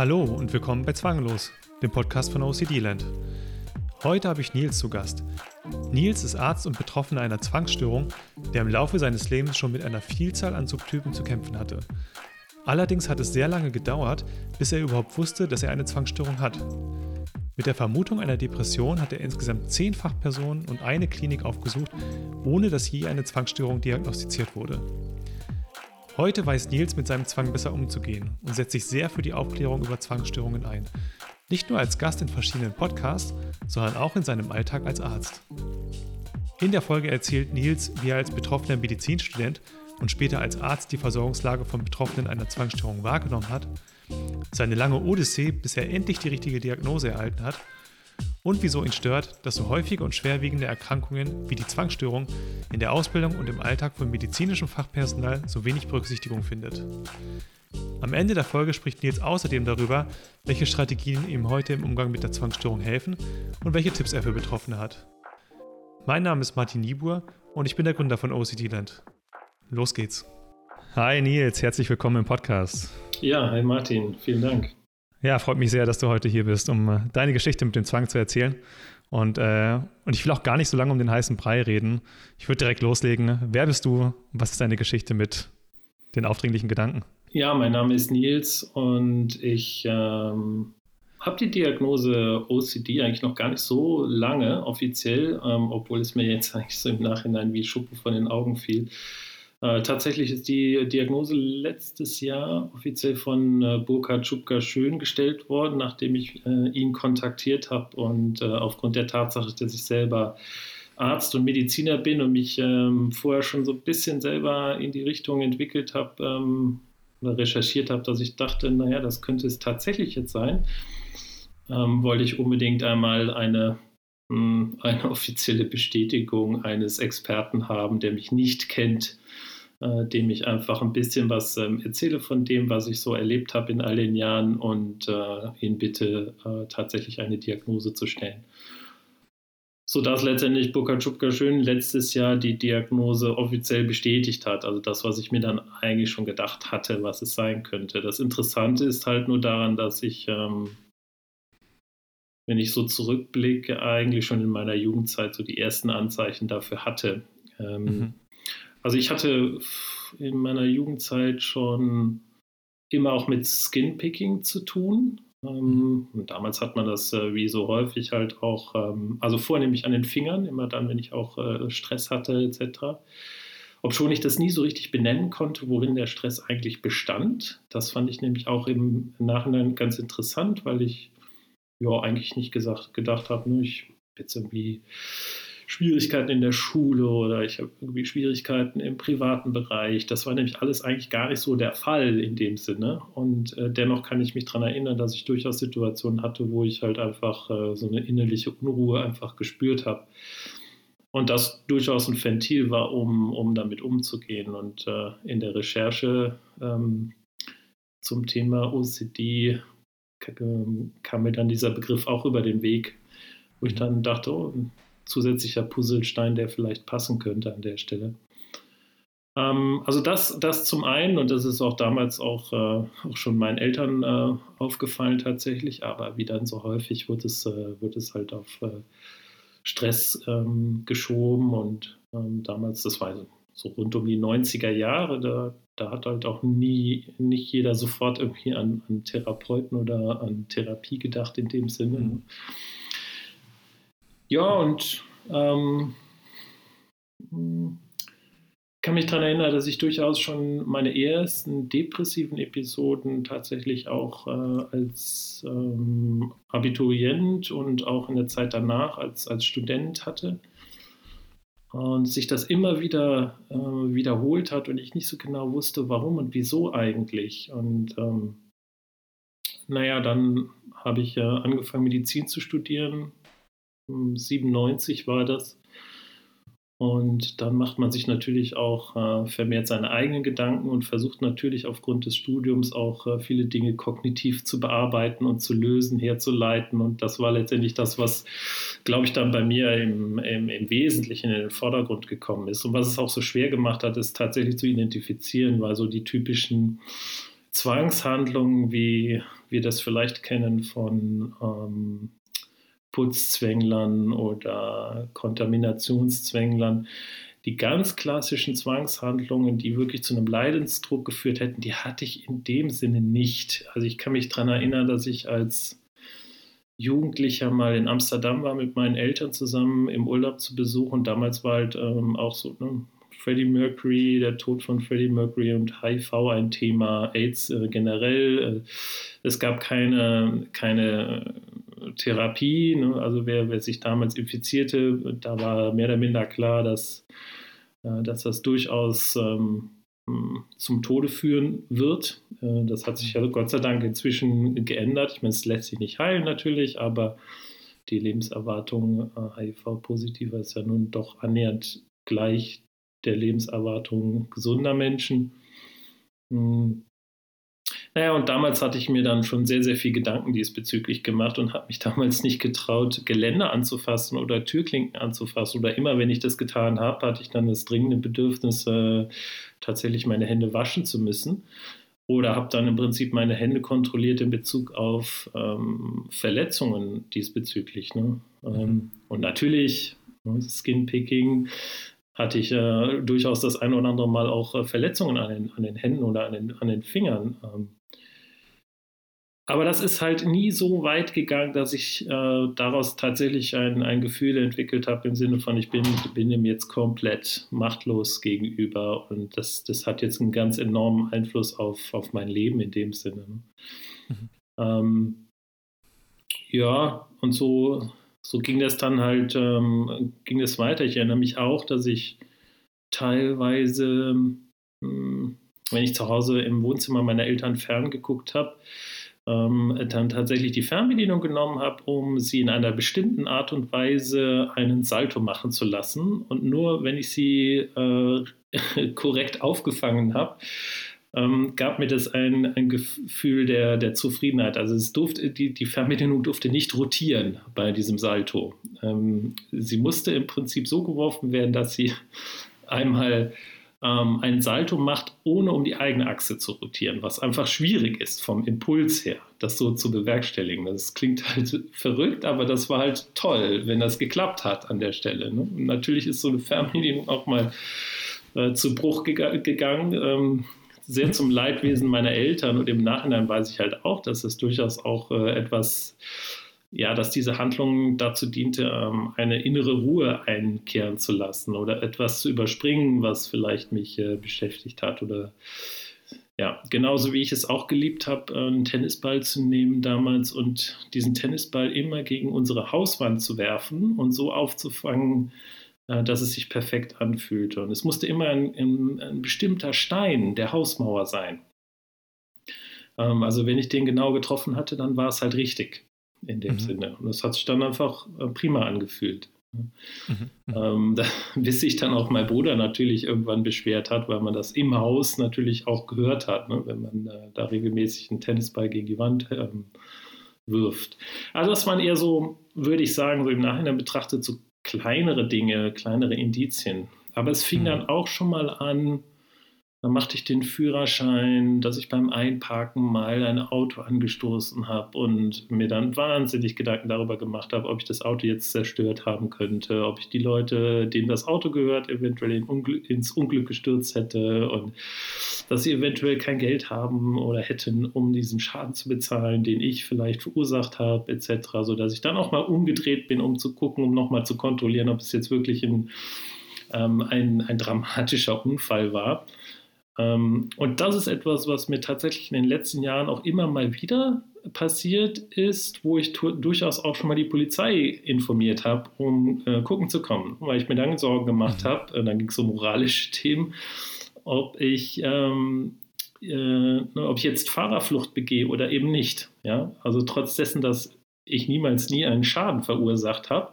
Hallo und willkommen bei Zwanglos, dem Podcast von OCD Land. Heute habe ich Nils zu Gast. Nils ist Arzt und Betroffener einer Zwangsstörung, der im Laufe seines Lebens schon mit einer Vielzahl an Subtypen zu kämpfen hatte. Allerdings hat es sehr lange gedauert, bis er überhaupt wusste, dass er eine Zwangsstörung hat. Mit der Vermutung einer Depression hat er insgesamt zehn Fachpersonen und eine Klinik aufgesucht, ohne dass je eine Zwangsstörung diagnostiziert wurde. Heute weiß Nils mit seinem Zwang besser umzugehen und setzt sich sehr für die Aufklärung über Zwangsstörungen ein. Nicht nur als Gast in verschiedenen Podcasts, sondern auch in seinem Alltag als Arzt. In der Folge erzählt Nils, wie er als betroffener Medizinstudent und später als Arzt die Versorgungslage von Betroffenen einer Zwangsstörung wahrgenommen hat, seine lange Odyssee, bis er endlich die richtige Diagnose erhalten hat und wieso ihn stört, dass so häufige und schwerwiegende Erkrankungen wie die Zwangsstörung in der Ausbildung und im Alltag von medizinischem Fachpersonal so wenig Berücksichtigung findet. Am Ende der Folge spricht Nils außerdem darüber, welche Strategien ihm heute im Umgang mit der Zwangsstörung helfen und welche Tipps er für Betroffene hat. Mein Name ist Martin Niebuhr und ich bin der Gründer von OCD Land. Los geht's. Hi Nils, herzlich willkommen im Podcast. Ja, hi Martin, vielen Dank. Ja, freut mich sehr, dass du heute hier bist, um äh, deine Geschichte mit dem Zwang zu erzählen. Und, äh, und ich will auch gar nicht so lange um den heißen Brei reden. Ich würde direkt loslegen. Wer bist du? Was ist deine Geschichte mit den aufdringlichen Gedanken? Ja, mein Name ist Nils und ich ähm, habe die Diagnose OCD eigentlich noch gar nicht so lange offiziell, ähm, obwohl es mir jetzt eigentlich so im Nachhinein wie Schuppen von den Augen fiel. Äh, tatsächlich ist die Diagnose letztes Jahr offiziell von äh, Burkhard Schubka schön gestellt worden, nachdem ich äh, ihn kontaktiert habe und äh, aufgrund der Tatsache, dass ich selber Arzt und Mediziner bin und mich ähm, vorher schon so ein bisschen selber in die Richtung entwickelt habe ähm, oder recherchiert habe, dass ich dachte, naja, das könnte es tatsächlich jetzt sein, ähm, wollte ich unbedingt einmal eine hm, eine offizielle Bestätigung eines Experten haben, der mich nicht kennt, äh, dem ich einfach ein bisschen was ähm, erzähle von dem, was ich so erlebt habe in all den Jahren und äh, ihn bitte äh, tatsächlich eine Diagnose zu stellen. Sodass letztendlich Burkhard Schupka schön letztes Jahr die Diagnose offiziell bestätigt hat. Also das, was ich mir dann eigentlich schon gedacht hatte, was es sein könnte. Das Interessante ist halt nur daran, dass ich, ähm, wenn ich so zurückblicke, eigentlich schon in meiner Jugendzeit so die ersten Anzeichen dafür hatte. Ähm, mhm. Also ich hatte in meiner Jugendzeit schon immer auch mit Skinpicking zu tun. Ähm, und damals hat man das äh, wie so häufig halt auch, ähm, also vornehmlich an den Fingern, immer dann, wenn ich auch äh, Stress hatte etc. Obschon ich das nie so richtig benennen konnte, worin der Stress eigentlich bestand. Das fand ich nämlich auch im Nachhinein ganz interessant, weil ich ja eigentlich nicht gesagt, gedacht habe, ne, ich jetzt irgendwie Schwierigkeiten in der Schule oder ich habe irgendwie Schwierigkeiten im privaten Bereich. Das war nämlich alles eigentlich gar nicht so der Fall in dem Sinne. Und äh, dennoch kann ich mich daran erinnern, dass ich durchaus Situationen hatte, wo ich halt einfach äh, so eine innerliche Unruhe einfach gespürt habe. Und das durchaus ein Ventil war, um, um damit umzugehen. Und äh, in der Recherche ähm, zum Thema OCD kam mir dann dieser Begriff auch über den Weg, wo ich dann dachte, oh, zusätzlicher Puzzlestein, der vielleicht passen könnte an der Stelle. Ähm, also das, das zum einen, und das ist auch damals auch, äh, auch schon meinen Eltern äh, aufgefallen tatsächlich, aber wie dann so häufig wird es, äh, wird es halt auf äh, Stress ähm, geschoben und ähm, damals, das war so rund um die 90er Jahre, da, da hat halt auch nie, nicht jeder sofort irgendwie an, an Therapeuten oder an Therapie gedacht in dem Sinne. Mhm. Ja, und ähm, kann mich daran erinnern, dass ich durchaus schon meine ersten depressiven Episoden tatsächlich auch äh, als ähm, Abiturient und auch in der Zeit danach als, als Student hatte. Und sich das immer wieder äh, wiederholt hat und ich nicht so genau wusste, warum und wieso eigentlich. Und ähm, naja, dann habe ich äh, angefangen, Medizin zu studieren, 97 war das. Und dann macht man sich natürlich auch äh, vermehrt seine eigenen Gedanken und versucht natürlich aufgrund des Studiums auch äh, viele Dinge kognitiv zu bearbeiten und zu lösen, herzuleiten. Und das war letztendlich das, was, glaube ich, dann bei mir im, im, im, Wesentlichen in den Vordergrund gekommen ist. Und was es auch so schwer gemacht hat, ist tatsächlich zu identifizieren, weil so die typischen Zwangshandlungen wie wir das vielleicht kennen von ähm, Putzzwänglern oder Kontaminationszwänglern. Die ganz klassischen Zwangshandlungen, die wirklich zu einem Leidensdruck geführt hätten, die hatte ich in dem Sinne nicht. Also ich kann mich daran erinnern, dass ich als Jugendlicher mal in Amsterdam war mit meinen Eltern zusammen im Urlaub zu besuchen. Damals war halt ähm, auch so ne, Freddie Mercury, der Tod von Freddie Mercury und HIV ein Thema, AIDS äh, generell. Äh, es gab keine, keine Therapie. Ne? Also wer, wer sich damals infizierte, da war mehr oder minder klar, dass, äh, dass das durchaus ähm, zum Tode führen wird. Äh, das hat sich ja Gott sei Dank inzwischen geändert. Ich meine, es lässt sich nicht heilen natürlich, aber die Lebenserwartung äh, HIV-positiver ist ja nun doch annähernd gleich der Lebenserwartung gesunder Menschen. Hm. Naja, und damals hatte ich mir dann schon sehr, sehr viel Gedanken diesbezüglich gemacht und habe mich damals nicht getraut, Geländer anzufassen oder Türklinken anzufassen. Oder immer, wenn ich das getan habe, hatte ich dann das dringende Bedürfnis, äh, tatsächlich meine Hände waschen zu müssen. Oder habe dann im Prinzip meine Hände kontrolliert in Bezug auf ähm, Verletzungen diesbezüglich. Ne? Ähm, mhm. und natürlich, ne, Skinpicking, hatte ich äh, durchaus das ein oder andere Mal auch äh, Verletzungen an den, an den Händen oder an den, an den Fingern. Ähm, aber das ist halt nie so weit gegangen, dass ich äh, daraus tatsächlich ein, ein Gefühl entwickelt habe im Sinne von, ich bin, bin ihm jetzt komplett machtlos gegenüber. Und das, das hat jetzt einen ganz enormen Einfluss auf, auf mein Leben in dem Sinne. Ne? Mhm. Ähm, ja, und so, so ging das dann halt, ähm, ging es weiter. Ich erinnere mich auch, dass ich teilweise, ähm, wenn ich zu Hause im Wohnzimmer meiner Eltern ferngeguckt habe, ähm, dann tatsächlich die Fernbedienung genommen habe, um sie in einer bestimmten Art und Weise einen Salto machen zu lassen. Und nur wenn ich sie äh, korrekt aufgefangen habe, ähm, gab mir das ein, ein Gefühl der, der Zufriedenheit. Also es durfte, die, die Fernbedienung durfte nicht rotieren bei diesem Salto. Ähm, sie musste im Prinzip so geworfen werden, dass sie einmal ähm, ein Salto macht, ohne um die eigene Achse zu rotieren, was einfach schwierig ist vom Impuls her, das so zu bewerkstelligen. Das klingt halt verrückt, aber das war halt toll, wenn das geklappt hat an der Stelle. Ne? natürlich ist so eine Fernbedienung auch mal äh, zu Bruch geg gegangen. Ähm, sehr zum Leidwesen meiner Eltern und im Nachhinein weiß ich halt auch, dass es durchaus auch äh, etwas ja, dass diese Handlung dazu diente, ähm, eine innere Ruhe einkehren zu lassen oder etwas zu überspringen, was vielleicht mich äh, beschäftigt hat oder ja, genauso wie ich es auch geliebt habe, einen Tennisball zu nehmen damals und diesen Tennisball immer gegen unsere Hauswand zu werfen und so aufzufangen, äh, dass es sich perfekt anfühlte. Und es musste immer ein, ein, ein bestimmter Stein der Hausmauer sein. Ähm, also wenn ich den genau getroffen hatte, dann war es halt richtig in dem mhm. Sinne. Und das hat sich dann einfach äh, prima angefühlt. Mhm. Mhm. Ähm, da, bis sich dann auch mein Bruder natürlich irgendwann beschwert hat, weil man das im Haus natürlich auch gehört hat, ne, wenn man äh, da regelmäßig einen Tennisball gegen die Wand ähm, wirft. Also das waren eher so, würde ich sagen, so im Nachhinein betrachtet, so kleinere Dinge, kleinere Indizien. Aber es fing mhm. dann auch schon mal an, dann machte ich den Führerschein, dass ich beim Einparken mal ein Auto angestoßen habe und mir dann wahnsinnig Gedanken darüber gemacht habe, ob ich das Auto jetzt zerstört haben könnte, ob ich die Leute, denen das Auto gehört, eventuell in Unglück, ins Unglück gestürzt hätte und dass sie eventuell kein Geld haben oder hätten, um diesen Schaden zu bezahlen, den ich vielleicht verursacht habe, etc., sodass ich dann auch mal umgedreht bin, um zu gucken, um nochmal zu kontrollieren, ob es jetzt wirklich ein, ähm, ein, ein dramatischer Unfall war. Ähm, und das ist etwas, was mir tatsächlich in den letzten Jahren auch immer mal wieder passiert ist, wo ich durchaus auch schon mal die Polizei informiert habe, um äh, gucken zu kommen, weil ich mir dann Sorgen gemacht mhm. habe, äh, dann ging es um moralische Themen, ob ich, ähm, äh, ob ich jetzt Fahrerflucht begehe oder eben nicht. Ja? Also trotz dessen, dass ich niemals nie einen Schaden verursacht habe,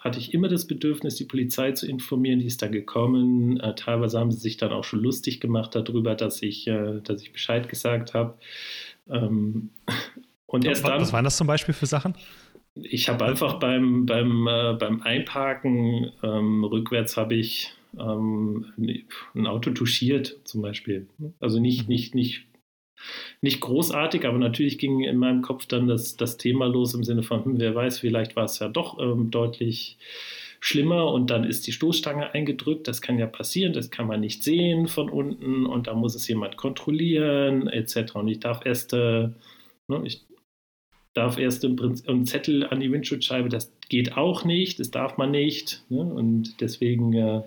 hatte ich immer das Bedürfnis, die Polizei zu informieren. Die ist dann gekommen. Äh, teilweise haben sie sich dann auch schon lustig gemacht darüber, dass ich, äh, dass ich Bescheid gesagt habe. Ähm, und erst dann. Was waren das zum Beispiel für Sachen? Ich habe einfach beim, beim, äh, beim Einparken ähm, rückwärts habe ich ähm, ein Auto touchiert, zum Beispiel. Also nicht, mhm. nicht, nicht nicht großartig, aber natürlich ging in meinem Kopf dann das, das Thema los im Sinne von, hm, wer weiß, vielleicht war es ja doch ähm, deutlich schlimmer und dann ist die Stoßstange eingedrückt. Das kann ja passieren, das kann man nicht sehen von unten und da muss es jemand kontrollieren etc. Und ich darf erst, äh, ne, ich darf erst im Prinzip einen Zettel an die Windschutzscheibe, das geht auch nicht, das darf man nicht. Ne? Und deswegen äh,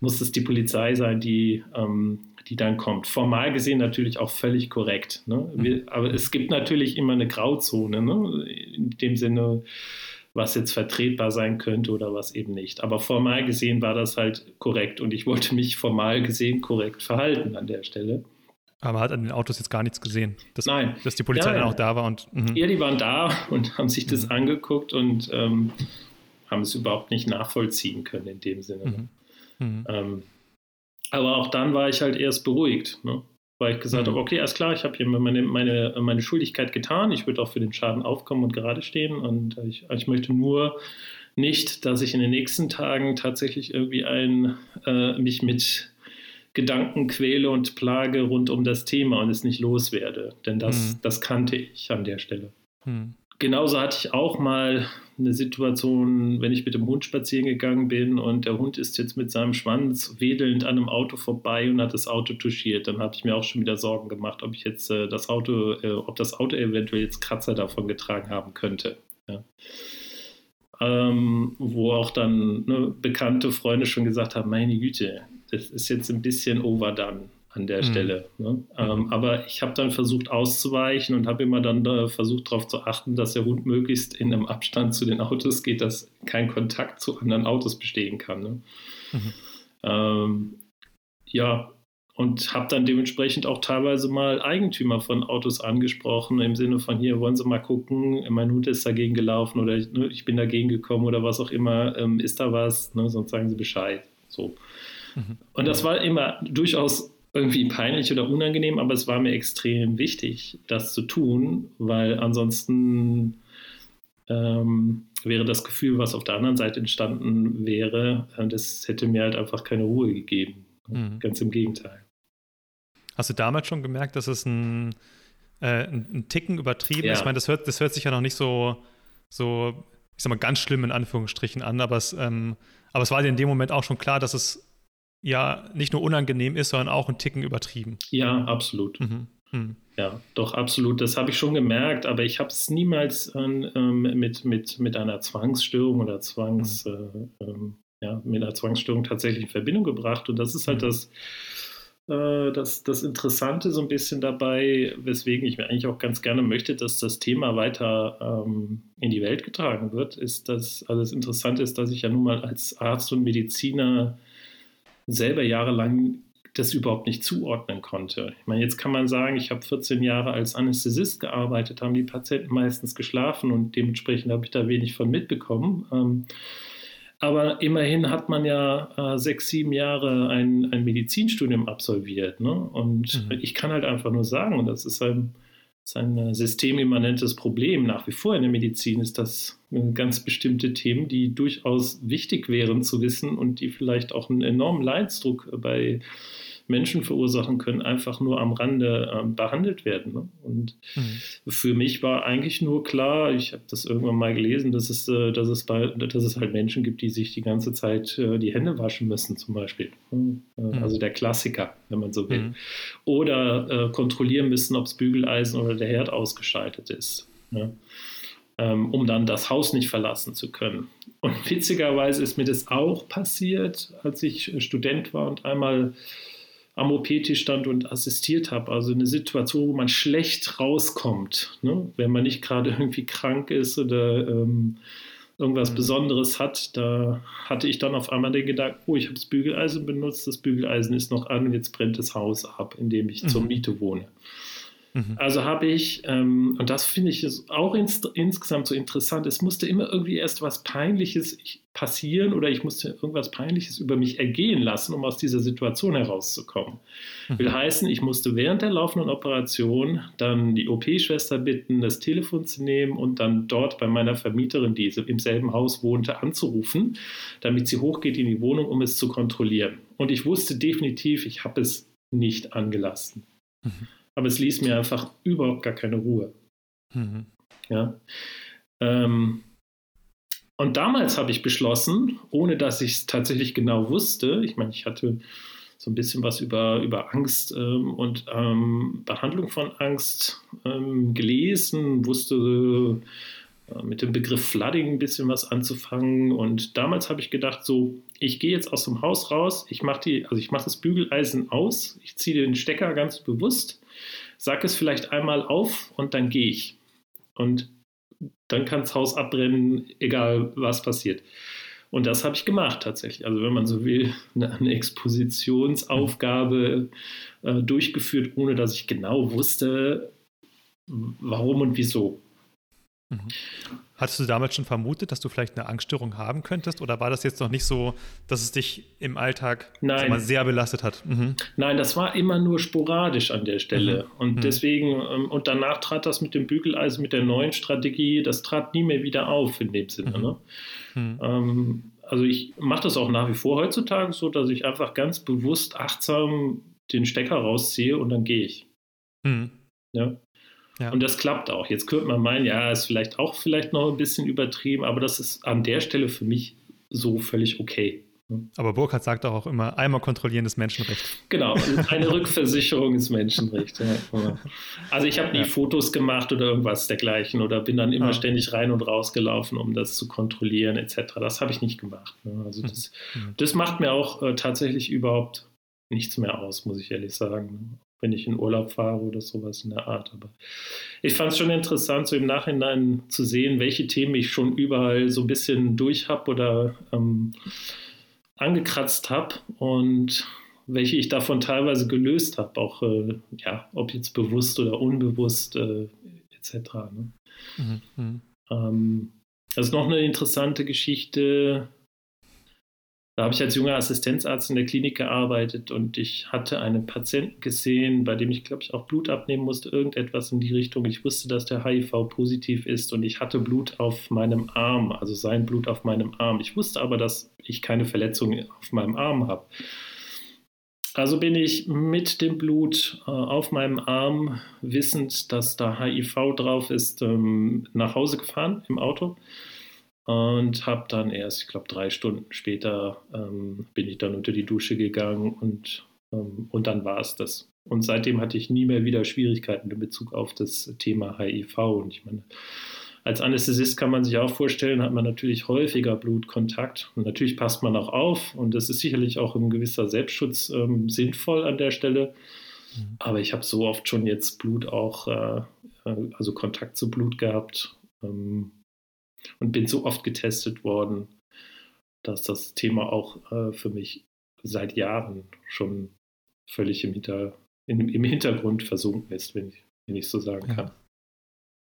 muss es die Polizei sein, die, ähm, die dann kommt. Formal gesehen natürlich auch völlig korrekt. Ne? Wir, aber es gibt natürlich immer eine Grauzone, ne? in dem Sinne, was jetzt vertretbar sein könnte oder was eben nicht. Aber formal gesehen war das halt korrekt und ich wollte mich formal gesehen korrekt verhalten an der Stelle. Aber man hat an den Autos jetzt gar nichts gesehen. Dass, Nein. Dass die Polizei ja, dann auch da war und. Mh. Ja, die waren da und haben sich das mhm. angeguckt und ähm, haben es überhaupt nicht nachvollziehen können in dem Sinne. Mhm. Mhm. Ähm, aber auch dann war ich halt erst beruhigt, ne? weil ich gesagt mhm. habe, okay, alles klar, ich habe hier meine, meine, meine Schuldigkeit getan, ich würde auch für den Schaden aufkommen und gerade stehen und ich, ich möchte nur nicht, dass ich in den nächsten Tagen tatsächlich irgendwie ein, äh, mich mit Gedanken quäle und plage rund um das Thema und es nicht loswerde. Denn das, mhm. das kannte ich an der Stelle. Mhm. Genauso hatte ich auch mal eine Situation, wenn ich mit dem Hund spazieren gegangen bin und der Hund ist jetzt mit seinem Schwanz wedelnd an einem Auto vorbei und hat das Auto touchiert. Dann habe ich mir auch schon wieder Sorgen gemacht, ob ich jetzt äh, das Auto, äh, ob das Auto eventuell jetzt Kratzer davon getragen haben könnte. Ja. Ähm, wo auch dann ne, bekannte Freunde schon gesagt haben, meine Güte, das ist jetzt ein bisschen overdone an der mhm. Stelle. Ne? Ähm, aber ich habe dann versucht auszuweichen und habe immer dann äh, versucht darauf zu achten, dass der Hund möglichst in einem Abstand zu den Autos geht, dass kein Kontakt zu anderen Autos bestehen kann. Ne? Mhm. Ähm, ja, und habe dann dementsprechend auch teilweise mal Eigentümer von Autos angesprochen, im Sinne von hier wollen Sie mal gucken, mein Hund ist dagegen gelaufen oder ne, ich bin dagegen gekommen oder was auch immer, ähm, ist da was, ne, sonst sagen Sie Bescheid. So. Mhm. Und das war immer durchaus irgendwie peinlich oder unangenehm, aber es war mir extrem wichtig, das zu tun, weil ansonsten ähm, wäre das Gefühl, was auf der anderen Seite entstanden wäre, äh, das hätte mir halt einfach keine Ruhe gegeben. Mhm. Ganz im Gegenteil. Hast du damals schon gemerkt, dass es ein, äh, ein, ein Ticken übertrieben ja. ist? Ich meine, das hört, das hört sich ja noch nicht so, so, ich sag mal, ganz schlimm in Anführungsstrichen an, aber es, ähm, aber es war dir in dem Moment auch schon klar, dass es ja nicht nur unangenehm ist, sondern auch ein Ticken übertrieben. Ja, absolut. Mhm. Mhm. Ja, doch, absolut. Das habe ich schon gemerkt, aber ich habe es niemals ähm, mit, mit, mit einer Zwangsstörung oder Zwangs, mhm. äh, ähm, ja, mit einer Zwangsstörung tatsächlich in Verbindung gebracht. Und das ist halt mhm. das, äh, das, das Interessante so ein bisschen dabei, weswegen ich mir eigentlich auch ganz gerne möchte, dass das Thema weiter ähm, in die Welt getragen wird, ist, dass, also das Interessante ist, dass ich ja nun mal als Arzt und Mediziner selber jahrelang das überhaupt nicht zuordnen konnte. Ich meine, jetzt kann man sagen, ich habe 14 Jahre als Anästhesist gearbeitet, haben die Patienten meistens geschlafen und dementsprechend habe ich da wenig von mitbekommen. Ähm, aber immerhin hat man ja äh, sechs, sieben Jahre ein, ein Medizinstudium absolviert. Ne? Und mhm. ich kann halt einfach nur sagen, und das ist ein, ist ein systemimmanentes Problem nach wie vor in der Medizin, ist das ganz bestimmte Themen, die durchaus wichtig wären zu wissen und die vielleicht auch einen enormen Leidsdruck bei Menschen verursachen können, einfach nur am Rande äh, behandelt werden. Ne? Und mhm. für mich war eigentlich nur klar, ich habe das irgendwann mal gelesen, dass es, äh, dass, es bei, dass es halt Menschen gibt, die sich die ganze Zeit äh, die Hände waschen müssen, zum Beispiel. Ne? Äh, mhm. Also der Klassiker, wenn man so will. Mhm. Oder äh, kontrollieren müssen, ob das Bügeleisen oder der Herd ausgeschaltet ist. Ne? Ähm, um dann das Haus nicht verlassen zu können. Und witzigerweise ist mir das auch passiert, als ich Student war und einmal am OP-Tisch stand und assistiert habe. Also eine Situation, wo man schlecht rauskommt, ne? wenn man nicht gerade irgendwie krank ist oder ähm, irgendwas mhm. Besonderes hat. Da hatte ich dann auf einmal den Gedanken, oh, ich habe das Bügeleisen benutzt, das Bügeleisen ist noch an und jetzt brennt das Haus ab, in dem ich mhm. zur Miete wohne. Mhm. Also habe ich, ähm, und das finde ich auch ins, insgesamt so interessant, es musste immer irgendwie erst was Peinliches passieren oder ich musste irgendwas Peinliches über mich ergehen lassen, um aus dieser Situation herauszukommen. Mhm. Will heißen, ich musste während der laufenden Operation dann die OP-Schwester bitten, das Telefon zu nehmen und dann dort bei meiner Vermieterin, die im selben Haus wohnte, anzurufen, damit sie hochgeht in die Wohnung, um es zu kontrollieren. Und ich wusste definitiv, ich habe es nicht angelassen. Mhm. Aber es ließ mir einfach überhaupt gar keine Ruhe. Mhm. Ja. Ähm, und damals habe ich beschlossen, ohne dass ich es tatsächlich genau wusste, ich meine, ich hatte so ein bisschen was über, über Angst ähm, und ähm, Behandlung von Angst ähm, gelesen, wusste äh, mit dem Begriff Flooding ein bisschen was anzufangen. Und damals habe ich gedacht, so, ich gehe jetzt aus dem Haus raus, ich mache die, also ich mache das Bügeleisen aus, ich ziehe den Stecker ganz bewusst, sage es vielleicht einmal auf und dann gehe ich. Und dann kann das Haus abbrennen, egal was passiert. Und das habe ich gemacht tatsächlich. Also wenn man so will, eine, Expositionsaufgabe äh, durchgeführt, ohne dass ich genau wusste, warum und wieso. Mhm. Hattest du damals schon vermutet, dass du vielleicht eine Angststörung haben könntest? Oder war das jetzt noch nicht so, dass es dich im Alltag mal, sehr belastet hat? Mhm. Nein, das war immer nur sporadisch an der Stelle. Mhm. Und mhm. deswegen, ähm, und danach trat das mit dem Bügeleisen, mit der neuen Strategie, das trat nie mehr wieder auf in dem Sinne. Mhm. Ne? Ähm, also ich mache das auch nach wie vor heutzutage so, dass ich einfach ganz bewusst achtsam den Stecker rausziehe und dann gehe ich. Ja. Ja. Und das klappt auch. Jetzt könnte man meinen, ja, ist vielleicht auch vielleicht noch ein bisschen übertrieben, aber das ist an der Stelle für mich so völlig okay. Aber Burkhardt sagt auch immer, einmal kontrollieren ist Menschenrecht. Genau, eine Rückversicherung ist Menschenrecht. Ja. Also ich habe nie ja. Fotos gemacht oder irgendwas dergleichen oder bin dann immer ah. ständig rein und raus gelaufen, um das zu kontrollieren etc. Das habe ich nicht gemacht. Ne. Also das, mhm. das macht mir auch äh, tatsächlich überhaupt nichts mehr aus, muss ich ehrlich sagen wenn ich in Urlaub fahre oder sowas in der Art. Aber ich fand es schon interessant, so im Nachhinein zu sehen, welche Themen ich schon überall so ein bisschen durch habe oder ähm, angekratzt habe und welche ich davon teilweise gelöst habe, auch äh, ja, ob jetzt bewusst oder unbewusst äh, etc. Ne? Mhm. mhm. Ähm, das ist noch eine interessante Geschichte, da habe ich als junger Assistenzarzt in der Klinik gearbeitet und ich hatte einen Patienten gesehen, bei dem ich, glaube ich, auch Blut abnehmen musste, irgendetwas in die Richtung. Ich wusste, dass der HIV positiv ist und ich hatte Blut auf meinem Arm, also sein Blut auf meinem Arm. Ich wusste aber, dass ich keine Verletzung auf meinem Arm habe. Also bin ich mit dem Blut äh, auf meinem Arm, wissend, dass da HIV drauf ist, ähm, nach Hause gefahren im Auto und habe dann erst, ich glaube, drei Stunden später ähm, bin ich dann unter die Dusche gegangen und, ähm, und dann war es das. Und seitdem hatte ich nie mehr wieder Schwierigkeiten in Bezug auf das Thema HIV. Und ich meine, als Anästhesist kann man sich auch vorstellen, hat man natürlich häufiger Blutkontakt. Und natürlich passt man auch auf. Und das ist sicherlich auch ein gewisser Selbstschutz ähm, sinnvoll an der Stelle. Mhm. Aber ich habe so oft schon jetzt Blut auch, äh, äh also Kontakt zu Blut gehabt. Ähm, und bin so oft getestet worden, dass das Thema auch äh, für mich seit Jahren schon völlig im, Hinter, in, im Hintergrund versunken ist, wenn ich, wenn ich so sagen kann.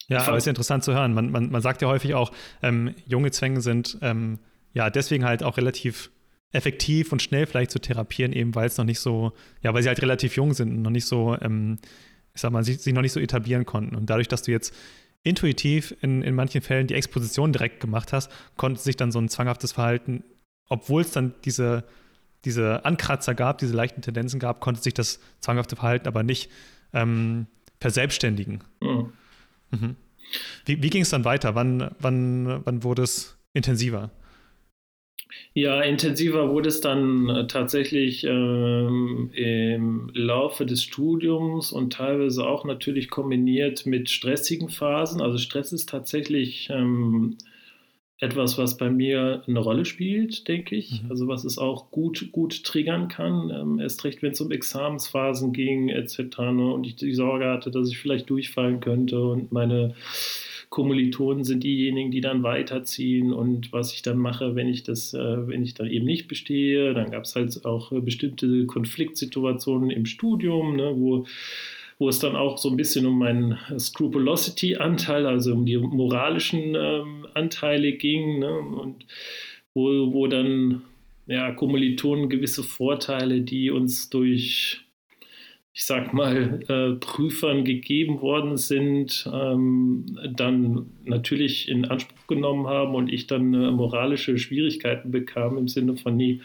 Ja, aber es ist interessant zu hören. Man, man, man sagt ja häufig auch, ähm, junge Zwänge sind ähm, ja deswegen halt auch relativ effektiv und schnell vielleicht zu therapieren, eben weil es noch nicht so, ja, weil sie halt relativ jung sind und noch nicht so, ähm, ich sag mal, sich, sich noch nicht so etablieren konnten. Und dadurch, dass du jetzt intuitiv in, in manchen Fällen die Exposition direkt gemacht hast, konnte sich dann so ein zwanghaftes Verhalten, obwohl es dann diese, diese Ankratzer gab, diese leichten Tendenzen gab, konnte sich das zwanghafte Verhalten aber nicht ähm, verselbstständigen. Mhm. Mhm. Wie, wie ging es dann weiter? Wann, wann, wann wurde es intensiver? Ja, intensiver wurde es dann äh, tatsächlich ähm, im Laufe des Studiums und teilweise auch natürlich kombiniert mit stressigen Phasen. Also Stress ist tatsächlich ähm, etwas, was bei mir eine Rolle spielt, denke ich. Mhm. Also was es auch gut, gut triggern kann. Ähm, erst recht, wenn es um Examensphasen ging etc. Ne, und ich die Sorge hatte, dass ich vielleicht durchfallen könnte und meine Kommilitonen sind diejenigen, die dann weiterziehen und was ich dann mache, wenn ich das, äh, wenn ich dann eben nicht bestehe. Dann gab es halt auch äh, bestimmte Konfliktsituationen im Studium, ne, wo wo es dann auch so ein bisschen um meinen Scrupulosity-Anteil, also um die moralischen ähm, Anteile ging ne, und wo, wo dann ja, Kommilitonen gewisse Vorteile, die uns durch ich sag mal, äh, Prüfern gegeben worden sind, ähm, dann natürlich in Anspruch genommen haben und ich dann äh, moralische Schwierigkeiten bekam im Sinne von, nee,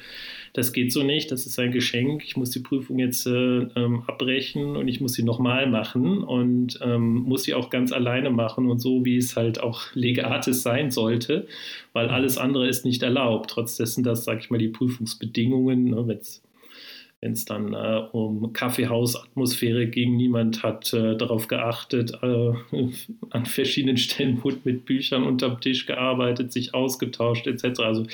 das geht so nicht, das ist ein Geschenk, ich muss die Prüfung jetzt äh, ähm, abbrechen und ich muss sie nochmal machen und ähm, muss sie auch ganz alleine machen und so, wie es halt auch legatis sein sollte, weil alles andere ist nicht erlaubt, trotz dessen, dass, sag ich mal, die Prüfungsbedingungen, ne, wenn es wenn es dann äh, um Kaffeehausatmosphäre ging. Niemand hat äh, darauf geachtet. Äh, an verschiedenen Stellen wurde mit Büchern unterm Tisch gearbeitet, sich ausgetauscht etc. Also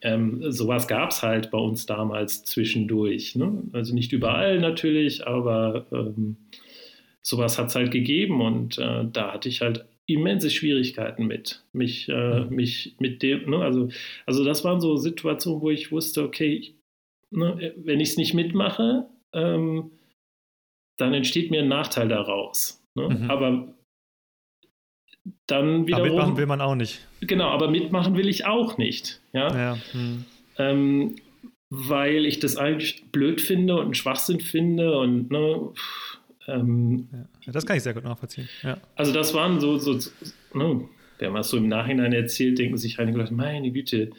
ähm, sowas gab es halt bei uns damals zwischendurch. Ne? Also nicht überall natürlich, aber ähm, sowas hat es halt gegeben und äh, da hatte ich halt immense Schwierigkeiten mit. Mich, äh, mhm. mich mit dem, ne? also, also das waren so Situationen, wo ich wusste, okay, ich ne, wenn ich es nicht mitmache, ähm, dann entsteht mir ein Nachteil daraus. Ne? Mhm. Aber dann wiederum. Aber mitmachen will man auch nicht. Genau, aber mitmachen will ich auch nicht. Ja. ja. Mhm. Ähm, weil ich das eigentlich blöd finde und einen Schwachsinn finde und ne, ähm, ja, das kann ich sehr gut nachvollziehen. Ja. Also das waren so, so, so ne, wenn man es so im Nachhinein erzählt, denken sich einige Leute, meine Güte,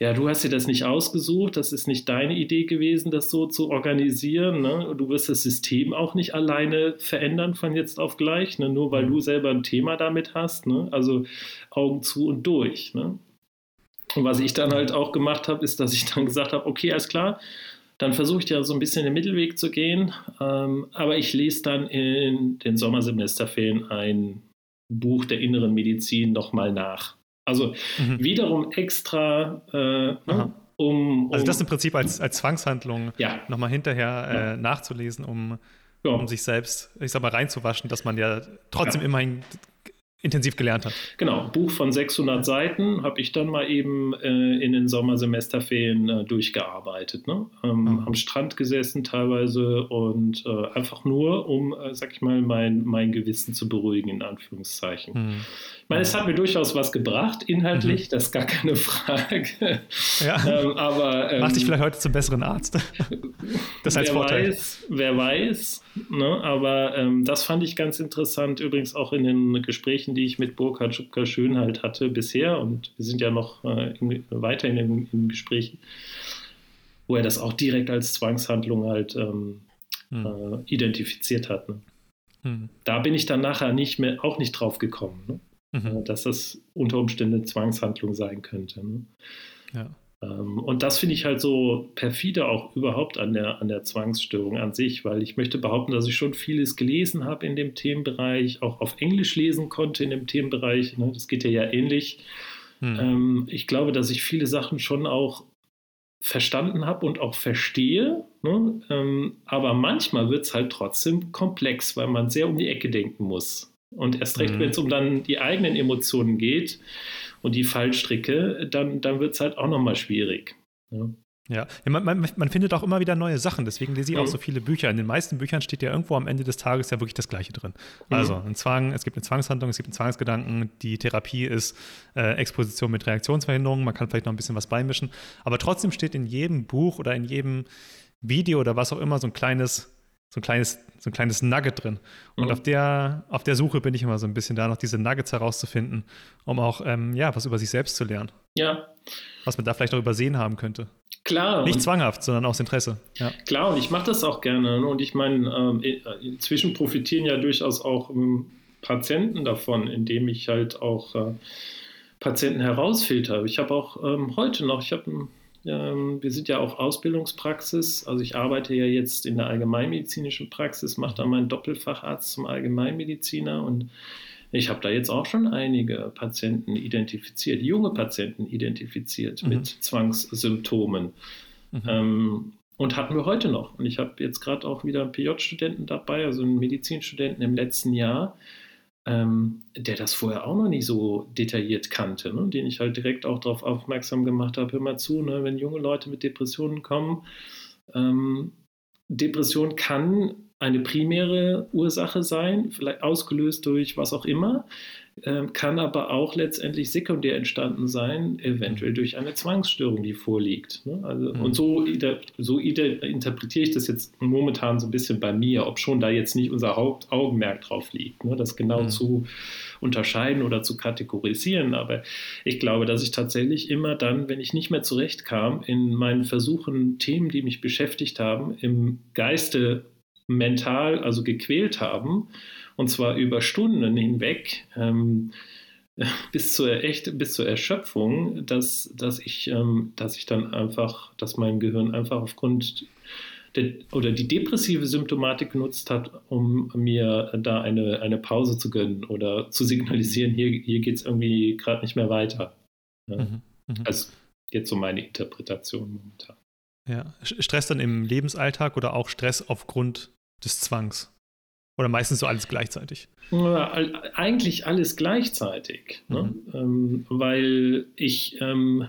ja, du hast dir das nicht ausgesucht, das ist nicht deine Idee gewesen, das so zu organisieren. Ne? Du wirst das System auch nicht alleine verändern von jetzt auf gleich, ne? nur weil du selber ein Thema damit hast. Ne? Also Augen zu und durch. Ne? Und was ich dann halt auch gemacht habe, ist, dass ich dann gesagt habe, okay, alles klar, dann versuche ich ja so ein bisschen den Mittelweg zu gehen, ähm, aber ich lese dann in den Sommersemesterferien ein Buch der inneren Medizin nochmal nach. Also mhm. wiederum extra, äh, ne, um, um, Also das im Prinzip als, als Zwangshandlung ja. nochmal hinterher äh, ja. nachzulesen, um, ja. um sich selbst, ich sag mal, reinzuwaschen, dass man ja trotzdem immerhin intensiv gelernt hat. Genau, Buch von 600 Seiten habe ich dann mal eben äh, in den Sommersemesterferien äh, durchgearbeitet. Ne? Ähm, mhm. Am Strand gesessen teilweise und äh, einfach nur, um, äh, sag ich mal, mein, mein Gewissen zu beruhigen, in Anführungszeichen. Mhm. Ich meine, es hat mir durchaus was gebracht, inhaltlich, mhm. das ist gar keine Frage. Ja. ähm, aber, ähm, Macht dich vielleicht heute zum besseren Arzt. das als wer Vorteil. Weiß, wer weiß, ne? aber ähm, das fand ich ganz interessant, übrigens auch in den Gesprächen, die ich mit Burkhard Schubka-Schön halt hatte bisher und wir sind ja noch äh, im, weiterhin im, im, Gespräch, wo er das auch direkt als Zwangshandlung halt ähm, hm. äh, identifiziert hat. Ne? Hm. Da bin ich dann nachher nicht mehr, auch nicht drauf gekommen, ne? mhm. Äh, dass das unter Umständen Zwangshandlung sein könnte. Ne? Ja. Ähm, und das finde ich halt so perfide auch überhaupt an der, an der Zwangsstörung an sich, weil ich möchte behaupten, dass ich schon vieles gelesen habe in dem Themenbereich, auch auf Englisch lesen konnte in dem Themenbereich. Ne? Das geht ja ja ähnlich. Hm. Ähm, ich glaube, dass ich viele Sachen schon auch verstanden habe und auch verstehe. Ne? Ähm, aber manchmal wird es halt trotzdem komplex, weil man sehr um die Ecke denken muss. Und erst recht, mhm. wenn es um dann die eigenen Emotionen geht, und die Fallstricke, dann, dann wird es halt auch nochmal schwierig. Ja. Ja, man, man, man, findet auch immer wieder neue Sachen, deswegen lese ich auch mhm. so viele Bücher. In den meisten Büchern steht ja irgendwo am Ende des Tages ja wirklich das Gleiche drin. Mhm. Also ein Zwang, es gibt eine Zwangshandlung, es gibt einen Zwangsgedanken, die Therapie ist äh, Exposition mit Reaktionsverhinderung, man kann vielleicht noch ein bisschen was beimischen, aber trotzdem steht in jedem Buch oder in jedem Video oder was auch immer so ein kleines so ein kleines, so ein kleines Nugget drin. Und mhm. auf, der, auf der Suche bin ich immer so ein bisschen da, noch diese Nuggets herauszufinden, um auch ähm, ja, was über sich selbst zu lernen. Ja. Was man da vielleicht auch übersehen haben könnte. Klar. Nicht zwanghaft, sondern aus Interesse. Ja. Klar, und ich mache das auch gerne. Ne? Und ich meine, ähm, inzwischen profitieren ja durchaus auch ähm, Patienten davon, indem ich halt auch äh, Patienten herausfilter. Ich habe auch ähm, heute noch, ich habe ein ähm, wir sind ja auch Ausbildungspraxis. Also ich arbeite ja jetzt in der allgemeinmedizinischen Praxis, mache da meinen Doppelfacharzt zum Allgemeinmediziner und ich habe da jetzt auch schon einige Patienten identifiziert, junge Patienten identifiziert mhm. mit Zwangssymptomen. Mhm. Ähm, und hatten wir heute noch. Und ich habe jetzt gerade auch wieder einen PJ-Studenten dabei, also einen Medizinstudenten im letzten Jahr, ähm, der das vorher auch noch nicht so detailliert kannte, ne? den ich halt direkt auch darauf aufmerksam gemacht habe, hör mal zu, ne? wenn junge Leute mit Depressionen kommen, ähm, Depression kann eine primäre Ursache sein, vielleicht ausgelöst durch was auch immer. Ähm, kann aber auch letztendlich sekundär entstanden sein, eventuell durch eine Zwangsstörung, die vorliegt. Ne? Also, Mhm. Und so, ide- so ide- interpretiere ich das jetzt momentan so ein bisschen bei mir, ob schon da jetzt nicht unser Hauptaugenmerk drauf liegt, ne? das genau Mhm. zu unterscheiden oder zu kategorisieren. Aber ich glaube, dass ich tatsächlich immer dann, wenn ich nicht mehr zurechtkam, in meinen Versuchen, Themen, die mich beschäftigt haben, im Geiste mental, also gequält haben, und zwar über Stunden hinweg, ähm, bis zur echt, bis zur Erschöpfung, dass, dass ich, ähm, dass ich dann einfach, dass mein Gehirn einfach aufgrund der, oder die depressive Symptomatik genutzt hat, um mir da eine, eine Pause zu gönnen oder zu signalisieren, hier, hier geht es irgendwie gerade nicht mehr weiter. Ja. Mhm. Also jetzt so meine Interpretation momentan. Ja. Stress dann im Lebensalltag oder auch Stress aufgrund des Zwangs? Oder meistens so alles gleichzeitig? Ja, all- Eigentlich alles gleichzeitig, ne? Mhm. ähm, weil ich, ähm,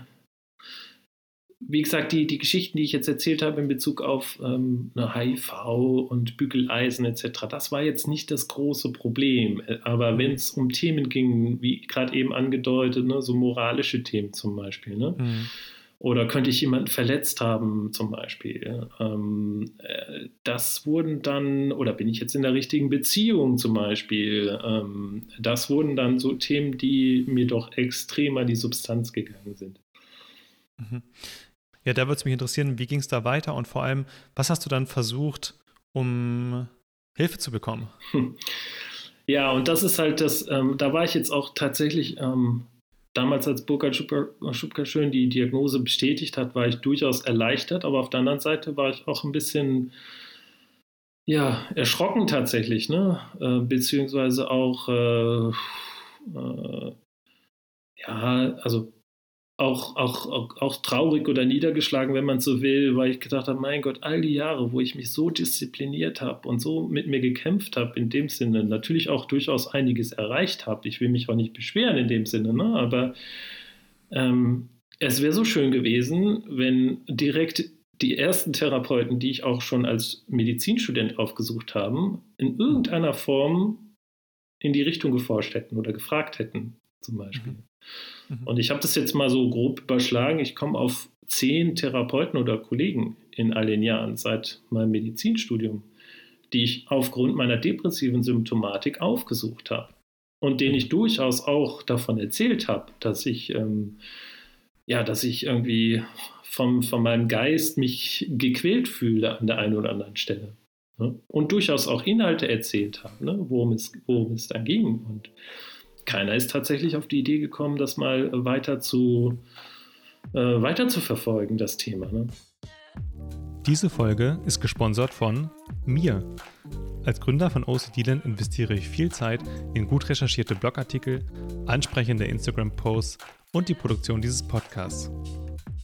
wie gesagt, die, die Geschichten, die ich jetzt erzählt habe in Bezug auf ähm, eine HIV und Bügeleisen etc., das war jetzt nicht das große Problem. Äh, Aber wenn es um Themen ging, wie gerade eben angedeutet, ne, so moralische Themen zum Beispiel, ne? Mhm. Oder könnte ich jemanden verletzt haben, zum Beispiel? Ähm, äh, das wurden dann, oder bin ich jetzt in der richtigen Beziehung zum Beispiel? Ähm, das wurden dann so Themen, die mir doch extrem an die Substanz gegangen sind. Mhm. Ja, da würde es mich interessieren, wie ging es da weiter und vor allem, was hast du dann versucht, um Hilfe zu bekommen? Ja, und das ist halt das, ähm, da war ich jetzt auch tatsächlich, ähm, damals als Burkhard Schubka, schön die Diagnose bestätigt hat, war ich durchaus erleichtert, aber auf der anderen Seite war ich auch ein bisschen, ja, erschrocken tatsächlich, ne? Äh, beziehungsweise auch, äh, äh, ja, also auch, auch, auch, auch traurig oder niedergeschlagen, wenn man so will, weil ich gedacht habe, mein Gott, all die Jahre, wo ich mich so diszipliniert habe und so mit mir gekämpft habe, in dem Sinne, natürlich auch durchaus einiges erreicht habe. Ich will mich auch nicht beschweren in dem Sinne, ne? aber ähm, es wäre so schön gewesen, wenn direkt die ersten Therapeuten, die ich auch schon als Medizinstudent aufgesucht habe, in irgendeiner Form in die Richtung geforscht hätten oder gefragt hätten, zum Beispiel. Mhm. Mhm. Und ich habe das jetzt mal so grob überschlagen. Ich komme auf zehn Therapeuten oder Kollegen in all den Jahren seit meinem Medizinstudium, die ich aufgrund meiner depressiven Symptomatik aufgesucht habe und denen ich durchaus auch davon erzählt habe, dass ich ähm, ja, dass ich irgendwie vom, von meinem Geist mich gequält fühle an der einen oder anderen Stelle. Ne? Und durchaus auch Inhalte erzählt habe, ne? worum, es, worum es da ging. Und keiner ist tatsächlich auf die Idee gekommen, das mal weiter zu, äh, weiter zu verfolgen, das Thema. Ne? Diese Folge ist gesponsert von mir. Als Gründer von OCDland investiere ich viel Zeit in gut recherchierte Blogartikel, ansprechende Instagram-Posts und die Produktion dieses Podcasts.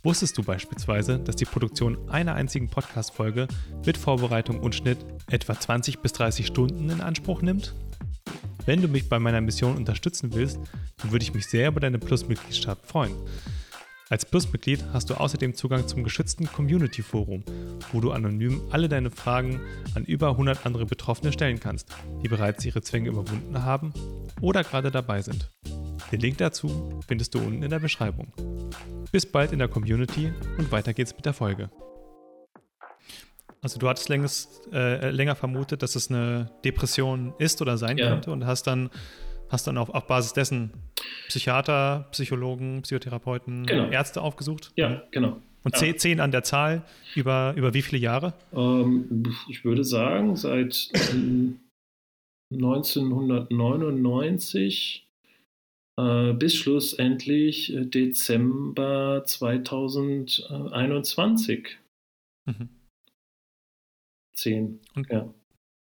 Wusstest du beispielsweise, dass die Produktion einer einzigen Podcast-Folge mit Vorbereitung und Schnitt etwa 20 bis 30 Stunden in Anspruch nimmt? Wenn du mich bei meiner Mission unterstützen willst, dann würde ich mich sehr über deine Plus-Mitgliedschaft freuen. Als Plus-Mitglied hast du außerdem Zugang zum geschützten Community-Forum, wo du anonym alle deine Fragen an über 100 andere Betroffene stellen kannst, die bereits ihre Zwänge überwunden haben oder gerade dabei sind. Den Link dazu findest du unten in der Beschreibung. Bis bald in der Community und weiter geht's mit der Folge. Also du hattest längst, äh, länger vermutet, dass es eine Depression ist oder sein Ja. könnte und hast dann, hast dann auf, auf Basis dessen Psychiater, Psychologen, Psychotherapeuten, Genau. Ärzte aufgesucht. Ja, genau. Und Ja. zehn, an der Zahl über, über wie viele Jahre? Ähm, ich würde sagen, seit ähm, 1999 äh, bis schlussendlich äh, Dezember 2021. Mhm. Zehn. Und- ja.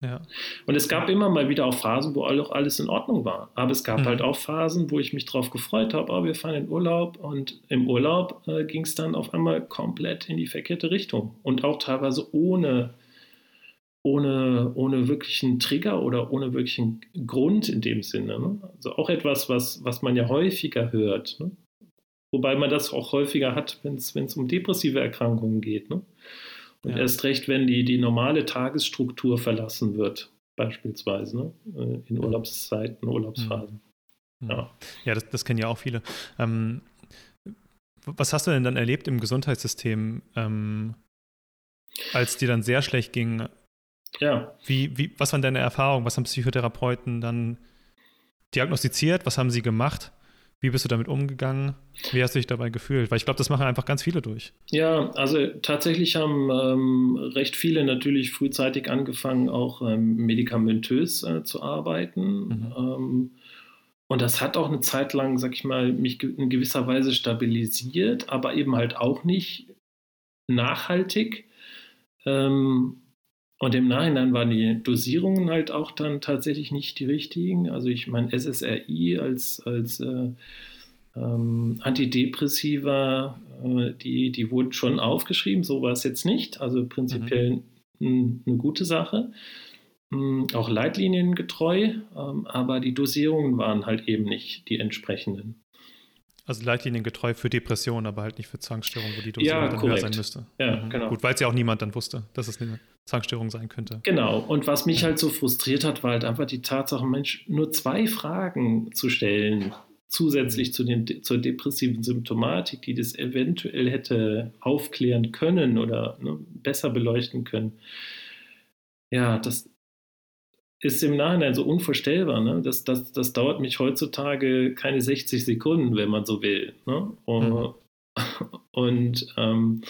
Ja. Und es gab immer mal wieder auch Phasen, wo auch alles in Ordnung war. Aber es gab Mhm. halt auch Phasen, wo ich mich drauf gefreut habe, oh, wir fahren in Urlaub. Und im Urlaub äh, ging es dann auf einmal komplett in die verkehrte Richtung. Und auch teilweise ohne, ohne, ohne wirklichen Trigger oder ohne wirklichen Grund in dem Sinne. Ne? Also auch etwas, was, was man ja häufiger hört. Ne? Wobei man das auch häufiger hat, wenn es um depressive Erkrankungen geht. Ne? Und Ja. erst recht, wenn die, die normale Tagesstruktur verlassen wird, beispielsweise, ne? äh, in Urlaubszeiten, Urlaubsphasen. Mhm. Ja, ja das, das kennen ja auch viele. Ähm, was hast du denn dann erlebt im Gesundheitssystem, ähm, als dir dann sehr schlecht ging? Ja. Wie, wie, was waren deine Erfahrungen? Was haben Psychotherapeuten dann diagnostiziert? Was haben sie gemacht? Wie bist du damit umgegangen? Wie hast du dich dabei gefühlt? Weil ich glaube, das machen einfach ganz viele durch. Ja, also tatsächlich haben ähm, recht viele natürlich frühzeitig angefangen, auch ähm, medikamentös äh, zu arbeiten. Mhm. Ähm, und das hat auch eine Zeit lang, sag ich mal, mich in gewisser Weise stabilisiert, aber eben halt auch nicht nachhaltig. Ähm, und im Nachhinein waren die Dosierungen halt auch dann tatsächlich nicht die richtigen. Also ich meine, SSRI als, als äh, ähm, Antidepressiva, äh, die, die wurden schon aufgeschrieben, so war es jetzt nicht. Also prinzipiell mhm. eine gute Sache. Ähm, auch leitliniengetreu, ähm, aber die Dosierungen waren halt eben nicht die entsprechenden. Also leitliniengetreu für Depressionen, aber halt nicht für Zwangsstörungen, wo die Dosierung ja, dann korrekt. höher sein müsste. Ja, mhm. genau. Gut, weil es ja auch niemand dann wusste, dass es eine Zwangsstörung sein könnte. Genau. Und was mich halt so frustriert hat, war halt einfach die Tatsache, Mensch, nur zwei Fragen zu stellen, zusätzlich mhm. zu den, zur depressiven Symptomatik, die das eventuell hätte aufklären können oder ne, besser beleuchten können. Ja, das, ist im Nachhinein so unvorstellbar. Ne? Das, das, das dauert mich heutzutage keine 60 Sekunden, wenn man so will. Ne? Und, mhm. und ähm,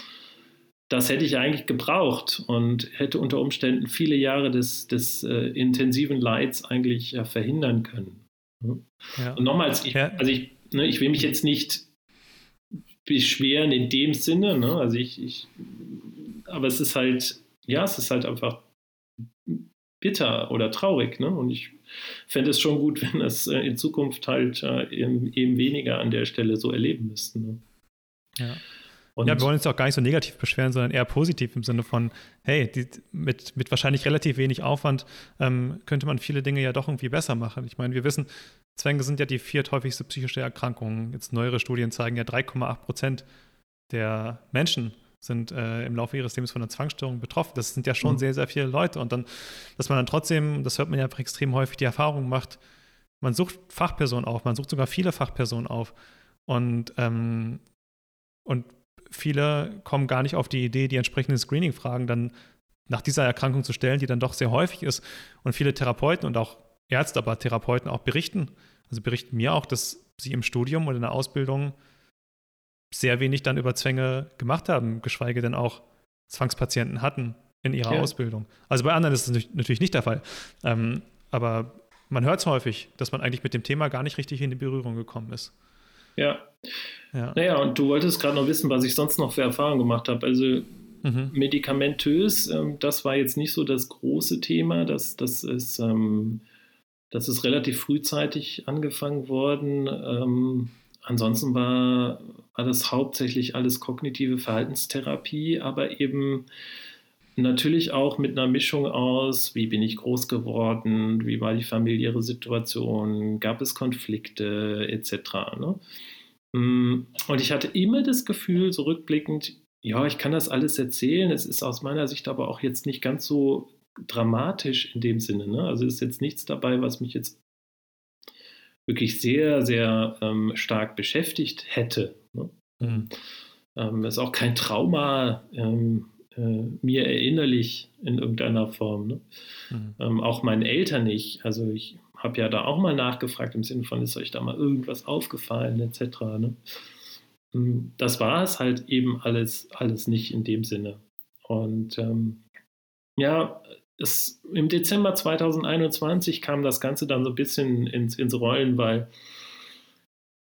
das hätte ich eigentlich gebraucht und hätte unter Umständen viele Jahre des, des äh, intensiven Leids eigentlich ja, verhindern können. Ne? Ja. Und nochmals, ich, also ich, ne, ich will mich jetzt nicht beschweren in dem Sinne, ne? also ich, ich, aber es ist halt, ja, es ist halt einfach bitter oder traurig. Ne? Und ich fände es schon gut, wenn das äh, in Zukunft halt äh, eben, eben, weniger an der Stelle so erleben müssten. Ne? Ja. Und ja, wir wollen uns auch gar nicht so negativ beschweren, sondern eher positiv im Sinne von, hey, die, mit, mit wahrscheinlich relativ wenig Aufwand ähm, könnte man viele Dinge ja doch irgendwie besser machen. Ich meine, wir wissen, Zwänge sind ja die vierthäufigste psychische Erkrankung. Jetzt neuere Studien zeigen ja 3,8 Prozent der Menschen sind äh, im Laufe ihres Lebens von einer Zwangsstörung betroffen. Das sind ja schon mhm. sehr, sehr viele Leute. Und dann, dass man dann trotzdem, das hört man ja extrem häufig, die Erfahrung macht, man sucht Fachpersonen auf, man sucht sogar viele Fachpersonen auf. Und, ähm, und viele kommen gar nicht auf die Idee, die entsprechenden Screening-Fragen dann nach dieser Erkrankung zu stellen, die dann doch sehr häufig ist. Und viele Therapeuten und auch Ärzte, aber Therapeuten auch berichten, also berichten mir auch, dass sie im Studium oder in der Ausbildung sehr wenig dann über Zwänge gemacht haben, geschweige denn auch Zwangspatienten hatten in ihrer ja. Ausbildung. Also bei anderen ist das natürlich nicht der Fall. Ähm, aber man hört es häufig, dass man eigentlich mit dem Thema gar nicht richtig in die Berührung gekommen ist. Ja. ja. Naja, und du wolltest gerade noch wissen, was ich sonst noch für Erfahrungen gemacht habe. Also mhm. medikamentös, ähm, das war jetzt nicht so das große Thema. Das, das, ist, ähm, das ist relativ frühzeitig angefangen worden. Ähm, ansonsten war, war das hauptsächlich alles kognitive Verhaltenstherapie, aber eben natürlich auch mit einer Mischung aus, wie bin ich groß geworden, wie war die familiäre Situation, gab es Konflikte etc. Ne? Mm, und ich hatte immer das Gefühl, so rückblickend, ja, ich kann das alles erzählen, es ist aus meiner Sicht aber auch jetzt nicht ganz so dramatisch in dem Sinne. Ne? Also ist jetzt nichts dabei, was mich jetzt wirklich sehr, sehr ähm, stark beschäftigt hätte. Ne? Mhm. Ähm, ist auch kein Trauma ähm, äh, mir erinnerlich in irgendeiner Form. Ne? Mhm. Ähm, auch meinen Eltern nicht. Also ich habe ja da auch mal nachgefragt im Sinne von, ist euch da mal irgendwas aufgefallen etc. Ne? Ähm, das war es halt eben alles, alles nicht in dem Sinne. Und ähm, ja, es, im Dezember 2021 kam das Ganze dann so ein bisschen ins, ins Rollen, weil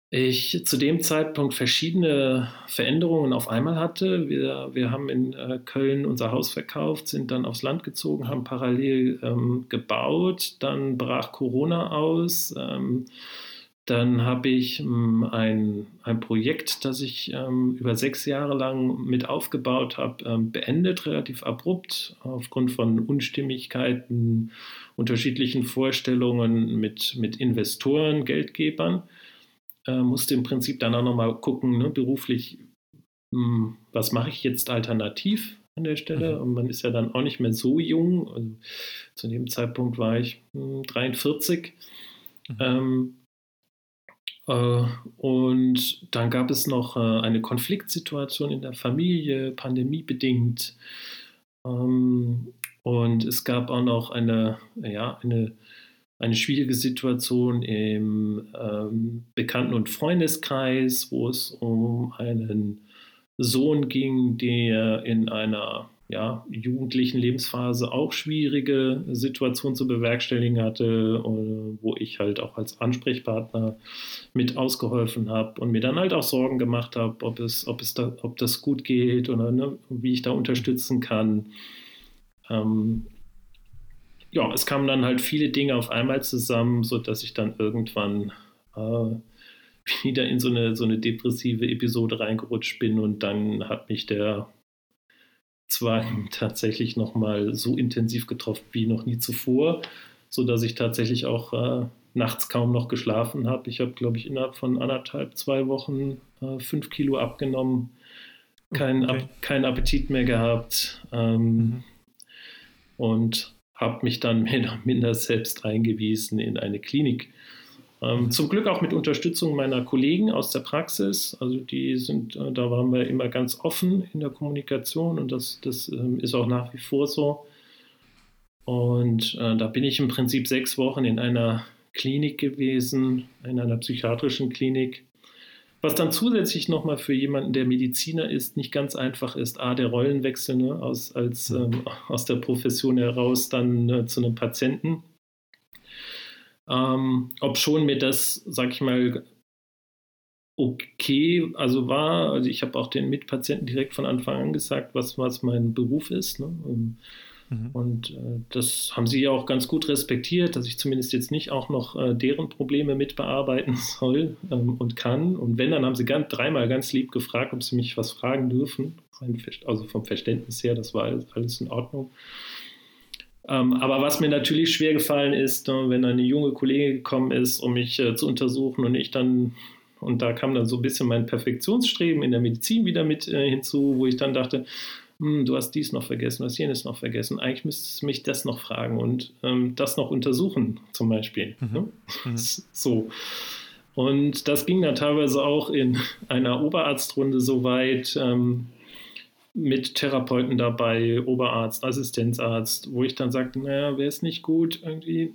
ich zu dem Zeitpunkt verschiedene Veränderungen auf einmal hatte. Wir, wir haben in äh, Köln unser Haus verkauft, sind dann aufs Land gezogen, haben parallel ähm, gebaut, dann brach Corona aus. Ähm, dann habe ich ähm, ein, ein Projekt, das ich ähm, über sechs Jahre lang mit aufgebaut habe, ähm, beendet, relativ abrupt, aufgrund von Unstimmigkeiten, unterschiedlichen Vorstellungen mit, mit Investoren, Geldgebern. Äh, musste im Prinzip dann auch nochmal gucken, ne, beruflich, mh, hm, was mache ich jetzt alternativ an der Stelle? Mhm. Und man ist ja dann auch nicht mehr so jung. Also, zu dem Zeitpunkt war ich mh, hm, 43. Mhm. Ähm, Äh, und dann gab es noch äh, eine Konfliktsituation in der Familie, pandemiebedingt. Ähm, und es gab auch noch eine, ja, eine, eine schwierige Situation im ähm, Bekannten- und Freundeskreis, wo es um einen Sohn ging, der in einer ja, jugendlichen Lebensphase auch schwierige Situationen zu bewerkstelligen hatte, äh, wo ich halt auch als Ansprechpartner mit ausgeholfen habe und mir dann halt auch Sorgen gemacht habe, ob es, ob es da, ob das gut geht oder ne, wie ich da unterstützen kann. Ähm, ja, es kamen dann halt viele Dinge auf einmal zusammen, sodass ich dann irgendwann äh, wieder in so eine, so eine depressive Episode reingerutscht bin und dann hat mich der Zwang tatsächlich nochmal so intensiv getroffen wie noch nie zuvor, sodass ich tatsächlich auch äh, nachts kaum noch geschlafen habe. Ich habe, glaube ich, innerhalb von anderthalb, zwei Wochen äh, fünf Kilo abgenommen, keinen, okay. Ab, keinen Appetit mehr gehabt ähm, mhm. und habe mich dann mehr oder minder selbst eingewiesen in eine Klinik. Ähm, mhm. Zum Glück auch mit Unterstützung meiner Kollegen aus der Praxis. Also die sind, äh, da waren wir immer ganz offen in der Kommunikation und das, das ähm, ist auch nach wie vor so. Und äh, da bin ich im Prinzip sechs Wochen in einer Klinik gewesen, in einer psychiatrischen Klinik. Was dann zusätzlich nochmal für jemanden, der Mediziner ist, nicht ganz einfach ist, A, der Rollenwechsel ne, aus, als, ähm, aus der Profession heraus dann äh, zu einem Patienten ähm, ob schon mir das, sag ich mal, okay, also war, also ich habe auch den Mitpatienten direkt von Anfang an gesagt, was, was mein Beruf ist. Ne? Ähm, mhm. Und äh, das haben sie ja auch ganz gut respektiert, dass ich zumindest jetzt nicht auch noch äh, deren Probleme mitbearbeiten soll ähm, und kann. Und wenn, dann haben sie ganz, dreimal ganz lieb gefragt, ob sie mich was fragen dürfen. Also vom Verständnis her, das war alles in Ordnung. Ähm, aber was mir natürlich schwer gefallen ist, ne, wenn eine junge Kollegin gekommen ist, um mich äh, zu untersuchen und ich dann, und da kam dann so ein bisschen mein Perfektionsstreben in der Medizin wieder mit äh, hinzu, wo ich dann dachte, hm, du hast dies noch vergessen, du hast jenes noch vergessen. Eigentlich müsstest du mich das noch fragen und ähm, das noch untersuchen, zum Beispiel. Mhm. Ne? Mhm. So. Und das ging dann teilweise auch in einer Oberarztrunde so weit, ähm, mit Therapeuten dabei, Oberarzt, Assistenzarzt, wo ich dann sagte, naja, wäre es nicht gut, irgendwie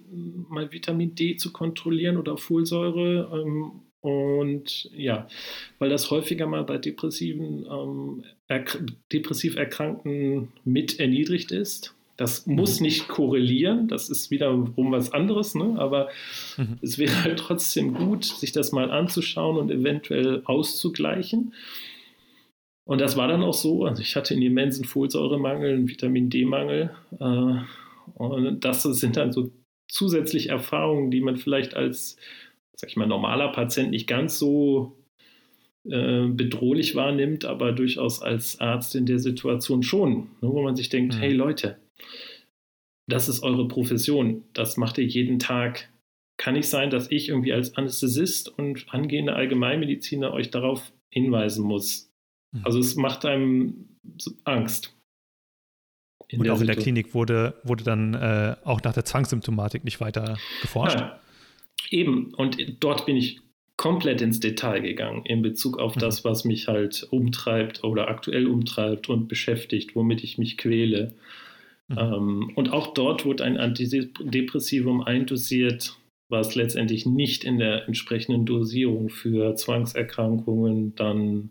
mal Vitamin D zu kontrollieren oder Folsäure. Ähm, und ja, weil das häufiger mal bei depressiven, ähm, depressiv Erkrankten mit erniedrigt ist. Das muss mhm. nicht korrelieren, das ist wiederum was anderes, ne? aber mhm. es wäre halt trotzdem gut, sich das mal anzuschauen und eventuell auszugleichen. Und das war dann auch so. Also ich hatte einen immensen Folsäuremangel, einen Vitamin D-Mangel. Äh, und das sind dann so zusätzliche Erfahrungen, die man vielleicht als, sag ich mal, normaler Patient nicht ganz so äh, bedrohlich wahrnimmt, aber durchaus als Arzt in der Situation schon, ne, wo man sich denkt, mhm. hey Leute, das ist eure Profession, das macht ihr jeden Tag. Kann nicht sein, dass ich irgendwie als Anästhesist und angehender Allgemeinmediziner euch darauf hinweisen muss, Mhm. Also es macht einem Angst. In und auch in der Klinik wurde, wurde dann äh, auch nach der Zwangssymptomatik nicht weiter geforscht? Ja, eben. Und dort bin ich komplett ins Detail gegangen in Bezug auf mhm. das, was mich halt umtreibt oder aktuell umtreibt und beschäftigt, womit ich mich quäle. Mhm. Ähm, und auch dort wurde ein Antidepressivum eindosiert, was letztendlich nicht in der entsprechenden Dosierung für Zwangserkrankungen dann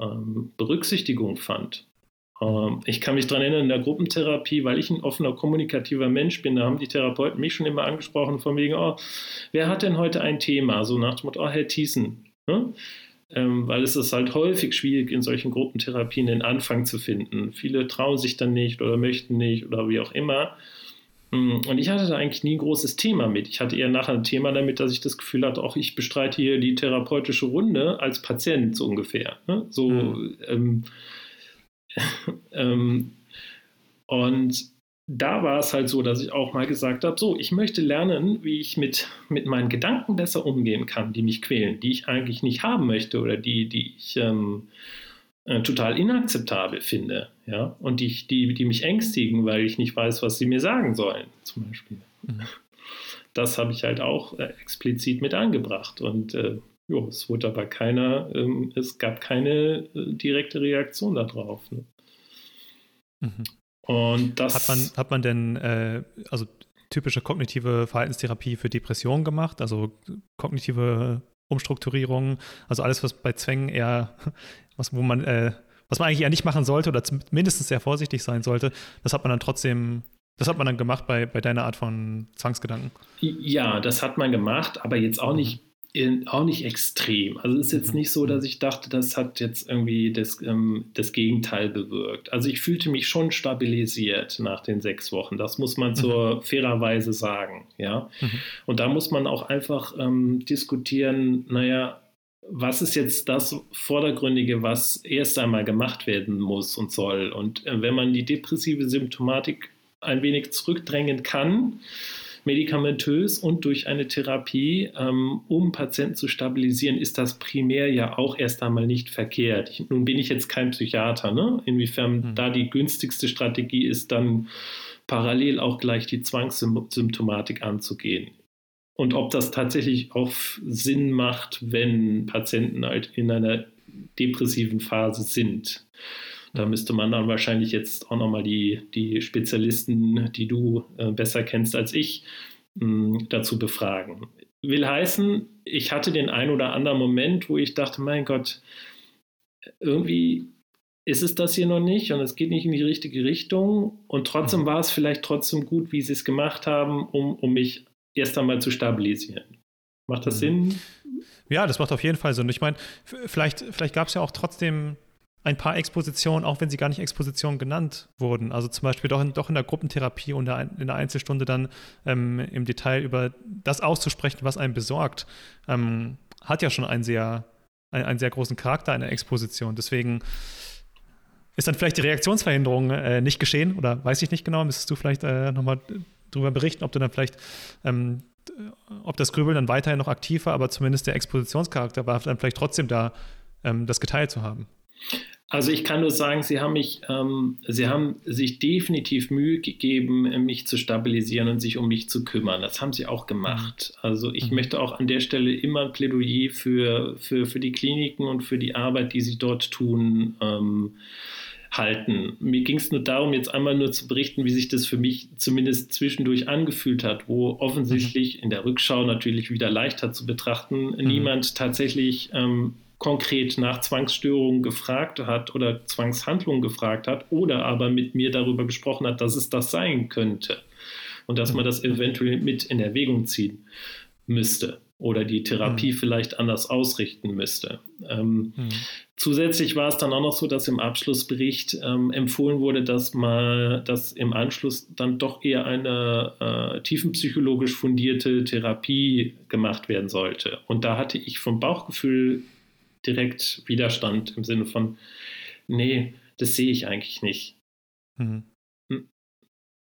ähm, Berücksichtigung fand. Ähm, ich kann mich daran erinnern, in der Gruppentherapie, weil ich ein offener, kommunikativer Mensch bin, da haben die Therapeuten mich schon immer angesprochen, von wegen, oh, wer hat denn heute ein Thema? So nach dem Motto, oh, Herr Thiessen. Ne? Ähm, weil es ist halt häufig schwierig, in solchen Gruppentherapien den Anfang zu finden. Viele trauen sich dann nicht oder möchten nicht oder wie auch immer. Mm, und ich hatte da eigentlich nie ein großes Thema mit. Ich hatte eher nachher ein Thema damit, dass ich das Gefühl hatte, auch ich bestreite hier die therapeutische Runde als Patient so ungefähr. Ne? So, mhm. ähm, ähm, und da war es halt so, dass ich auch mal gesagt habe, so, ich möchte lernen, wie ich mit, mit meinen Gedanken besser umgehen kann, die mich quälen, die ich eigentlich nicht haben möchte oder die, die ich ähm, äh, total inakzeptabel finde, ja, und die, die, die mich ängstigen, weil ich nicht weiß, was sie mir sagen sollen, zum Beispiel. Mhm. Das habe ich halt auch äh, explizit mit angebracht. Und äh, jo, es wurde aber keiner, ähm, es gab keine äh, direkte Reaktion darauf. Ne? Mhm. Und das. Hat man, hat man denn, äh, also typische kognitive Verhaltenstherapie für Depressionen gemacht, also kognitive Umstrukturierung, also alles, was bei Zwängen eher, was, wo man, äh, was man eigentlich eher nicht machen sollte oder mindestens sehr vorsichtig sein sollte, das hat man dann trotzdem das hat man dann gemacht bei, bei deiner Art von Zwangsgedanken? Ja, das hat man gemacht, aber jetzt auch nicht in, auch nicht extrem. Also es ist jetzt mhm. nicht so, dass ich dachte, das hat jetzt irgendwie das, ähm, das Gegenteil bewirkt. Also ich fühlte mich schon stabilisiert nach den sechs Wochen. Das muss man zur mhm. fairerweise sagen. Ja? Mhm. Und da muss man auch einfach ähm, diskutieren, naja, was ist jetzt das Vordergründige, was erst einmal gemacht werden muss und soll? Und äh, wenn man die depressive Symptomatik ein wenig zurückdrängen kann, medikamentös und durch eine Therapie, ähm, um Patienten zu stabilisieren, ist das primär ja auch erst einmal nicht verkehrt. Ich, nun bin ich jetzt kein Psychiater, ne? inwiefern mhm. da die günstigste Strategie ist, dann parallel auch gleich die Zwangssymptomatik anzugehen. Und ob das tatsächlich auch Sinn macht, wenn Patienten halt in einer depressiven Phase sind. Da müsste man dann wahrscheinlich jetzt auch nochmal die, die Spezialisten, die du äh, besser kennst als ich, mh, hm, dazu befragen. Will heißen, ich hatte den ein oder anderen Moment, wo ich dachte, mein Gott, irgendwie ist es das hier noch nicht und es geht nicht in die richtige Richtung. Und trotzdem war es vielleicht trotzdem gut, wie sie es gemacht haben, um, um mich erst einmal zu stabilisieren. Macht das mhm. Sinn? Ja, das macht auf jeden Fall Sinn. Ich meine, vielleicht, vielleicht gab es ja auch trotzdem ein paar Expositionen, auch wenn sie gar nicht Expositionen genannt wurden. Also zum Beispiel doch in, doch in der Gruppentherapie und in der Einzelstunde dann ähm, im Detail über das auszusprechen, was einen besorgt, ähm, hat ja schon einen sehr, einen, einen, sehr großen Charakter einer Exposition. Deswegen ist dann vielleicht die Reaktionsverhinderung äh, nicht geschehen oder weiß ich nicht genau. Müsstest du vielleicht äh, nochmal darüber berichten, ob du dann vielleicht ähm, ob das Grübeln dann weiterhin noch aktiv war, aber zumindest der Expositionscharakter war dann vielleicht trotzdem da, ähm, das geteilt zu haben. Also ich kann nur sagen, Sie haben mich, ähm, Sie haben sich definitiv Mühe gegeben, mich zu stabilisieren und sich um mich zu kümmern. Das haben Sie auch gemacht. Mhm. Also ich mhm. möchte auch an der Stelle immer ein Plädoyer für, für, für die Kliniken und für die Arbeit, die Sie dort tun, ähm, halten. Mir ging es nur darum, jetzt einmal nur zu berichten, wie sich das für mich zumindest zwischendurch angefühlt hat, wo offensichtlich mhm. in der Rückschau natürlich wieder leichter zu betrachten, mhm. niemand tatsächlich ähm, konkret nach Zwangsstörungen gefragt hat oder Zwangshandlungen gefragt hat oder aber mit mir darüber gesprochen hat, dass es das sein könnte und dass man das eventuell mit in Erwägung ziehen müsste oder die Therapie mhm. vielleicht anders ausrichten müsste. Ähm, mhm. Zusätzlich war es dann auch noch so, dass im Abschlussbericht ähm, empfohlen wurde, dass man, dass im Anschluss dann doch eher eine äh, tiefenpsychologisch fundierte Therapie gemacht werden sollte. Und da hatte ich vom Bauchgefühl direkt Widerstand im Sinne von, nee, das sehe ich eigentlich nicht. Mhm. Hm.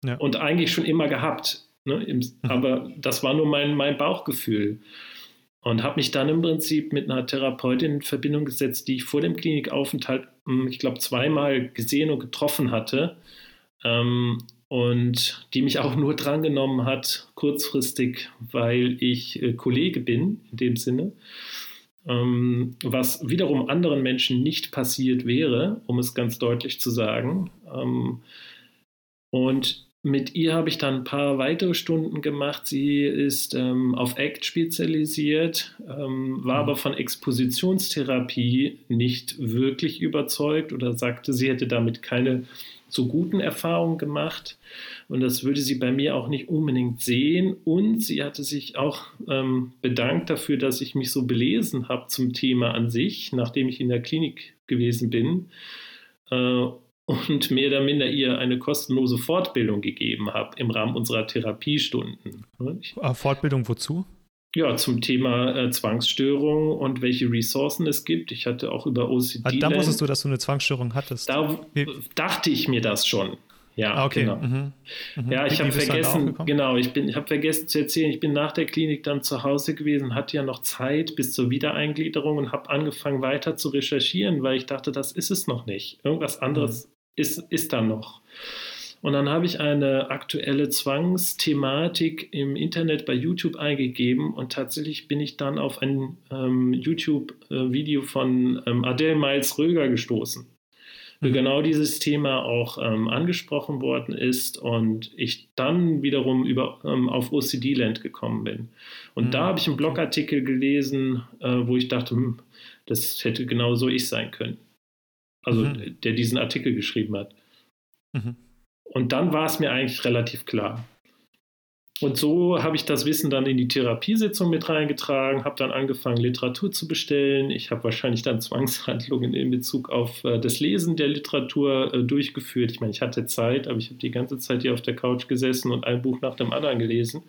Ja. Und eigentlich schon immer gehabt. Ne? Im, mhm. Aber das war nur mein, mein Bauchgefühl. Und habe mich dann im Prinzip mit einer Therapeutin in Verbindung gesetzt, die ich vor dem Klinikaufenthalt, hm, ich glaube, zweimal gesehen und getroffen hatte. Ähm, und die mich auch nur drangenommen hat, kurzfristig, weil ich äh, Kollege bin, in dem Sinne ähm, was wiederum anderen Menschen nicht passiert wäre, um es ganz deutlich zu sagen. Ähm, und mit ihr habe ich dann ein paar weitere Stunden gemacht. Sie ist ähm, auf ACT spezialisiert, ähm, war mhm. aber von Expositionstherapie nicht wirklich überzeugt oder sagte, sie hätte damit keine so guten Erfahrungen gemacht. Und das würde sie bei mir auch nicht unbedingt sehen. Und sie hatte sich auch ähm, bedankt dafür, dass ich mich so belesen habe zum Thema an sich, nachdem ich in der Klinik gewesen bin. Äh, und mehr oder minder ihr eine kostenlose Fortbildung gegeben habe im Rahmen unserer Therapiestunden. Äh, Fortbildung wozu? Ja, zum Thema äh, Zwangsstörung und welche Ressourcen es gibt. Ich hatte auch über OCD. Ah, da wusstest du, dass du eine Zwangsstörung hattest. Da wie? dachte ich mir das schon. Ja, ah, okay. genau. Mhm. Mhm. Ja, ich habe vergessen, genau, ich bin, ich habe vergessen zu erzählen, ich bin nach der Klinik dann zu Hause gewesen, hatte ja noch Zeit bis zur Wiedereingliederung und habe angefangen weiter zu recherchieren, weil ich dachte, das ist es noch nicht. Irgendwas anderes mhm. ist, ist da noch. Und dann habe ich eine aktuelle Zwangsthematik im Internet bei YouTube eingegeben und tatsächlich bin ich dann auf ein ähm, YouTube-Video von ähm, Adele Miles Röger gestoßen, wo mhm. genau dieses Thema auch ähm, angesprochen worden ist und ich dann wiederum über, ähm, auf OCD-Land gekommen bin. Und mhm. da habe ich einen Blogartikel gelesen, äh, wo ich dachte, hm, das hätte genau so ich sein können. Also mhm. der diesen Artikel geschrieben hat. Mhm. Und dann war es mir eigentlich relativ klar. Und so habe ich das Wissen dann in die Therapiesitzung mit reingetragen, habe dann angefangen, Literatur zu bestellen. Ich habe wahrscheinlich dann Zwangshandlungen in Bezug auf äh, das Lesen der Literatur äh, durchgeführt. Ich meine, ich hatte Zeit, aber ich habe die ganze Zeit hier auf der Couch gesessen und ein Buch nach dem anderen gelesen.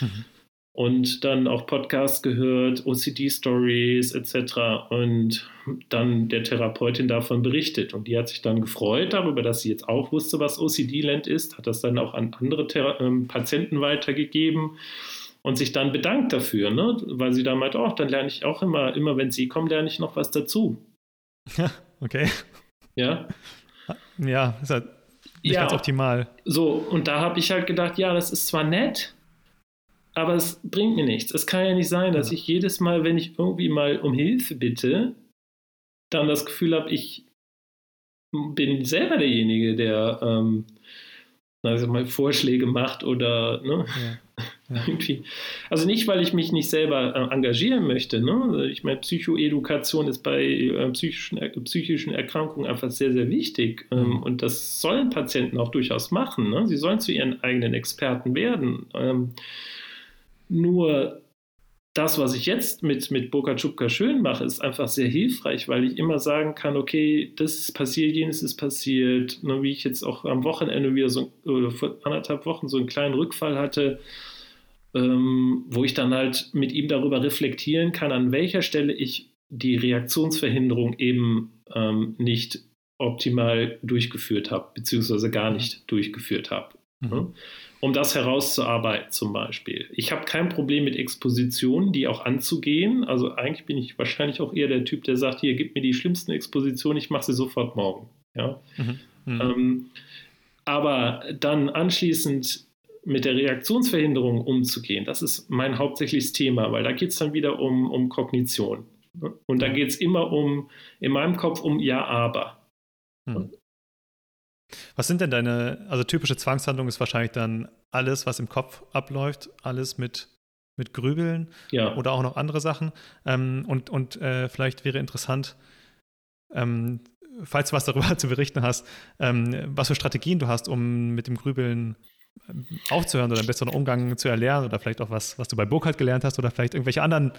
Mhm und dann auch Podcasts gehört, OCD-Stories etc. und dann der Therapeutin davon berichtet. Und die hat sich dann gefreut darüber, dass sie jetzt auch wusste, was OCD-Land ist, hat das dann auch an andere Thera ähm, Patienten weitergegeben und sich dann bedankt dafür, ne? weil sie da meint, oh, dann lerne ich auch immer, immer wenn sie kommen, lerne ich noch was dazu. Ja, okay. Ja. Ja, ist halt nicht ja, ganz optimal. So, und da habe ich halt gedacht, ja, das ist zwar nett, aber es bringt mir nichts. Es kann ja nicht sein, dass ja. ich jedes Mal, wenn ich irgendwie mal um Hilfe bitte, dann das Gefühl habe, ich bin selber derjenige, der ähm, also mal Vorschläge macht oder ne? Ja. Ja. irgendwie. Also nicht, weil ich mich nicht selber äh, engagieren möchte. Ne? Ich meine, Psychoedukation ist bei äh, psychischen, äh, psychischen Erkrankungen einfach sehr, sehr wichtig. Ähm, mhm. und das sollen Patienten auch durchaus machen. Ne? Sie sollen zu ihren eigenen Experten werden. Ähm, nur das, was ich jetzt mit, mit Boca Chupka schön mache, ist einfach sehr hilfreich, weil ich immer sagen kann, okay, das ist passiert, jenes ist passiert. Ne, wie ich jetzt auch am Wochenende wieder so, oder vor anderthalb Wochen so einen kleinen Rückfall hatte, ähm, wo ich dann halt mit ihm darüber reflektieren kann, an welcher Stelle ich die Reaktionsverhinderung eben ähm, nicht optimal durchgeführt habe, beziehungsweise gar nicht durchgeführt habe. Mhm. Um das herauszuarbeiten zum Beispiel. Ich habe kein Problem mit Expositionen, die auch anzugehen. Also eigentlich bin ich wahrscheinlich auch eher der Typ, der sagt, hier, gib mir die schlimmsten Expositionen, ich mache sie sofort morgen. Ja? Mhm. Mhm. Ähm, aber dann anschließend mit der Reaktionsverhinderung umzugehen, das ist mein hauptsächliches Thema, weil da geht es dann wieder um, um Kognition. Und da geht es immer um, in meinem Kopf um Ja, aber. Mhm. Was sind denn deine, also typische Zwangshandlung ist wahrscheinlich dann alles, was im Kopf abläuft, alles mit, mit Grübeln ja. oder auch noch andere Sachen. Ähm, und und äh, vielleicht wäre interessant, ähm, falls du was darüber zu berichten hast, ähm, was für Strategien du hast, um mit dem Grübeln ähm, aufzuhören oder einen besseren Umgang zu erlernen oder vielleicht auch was, was du bei Burkhardt gelernt hast oder vielleicht irgendwelche anderen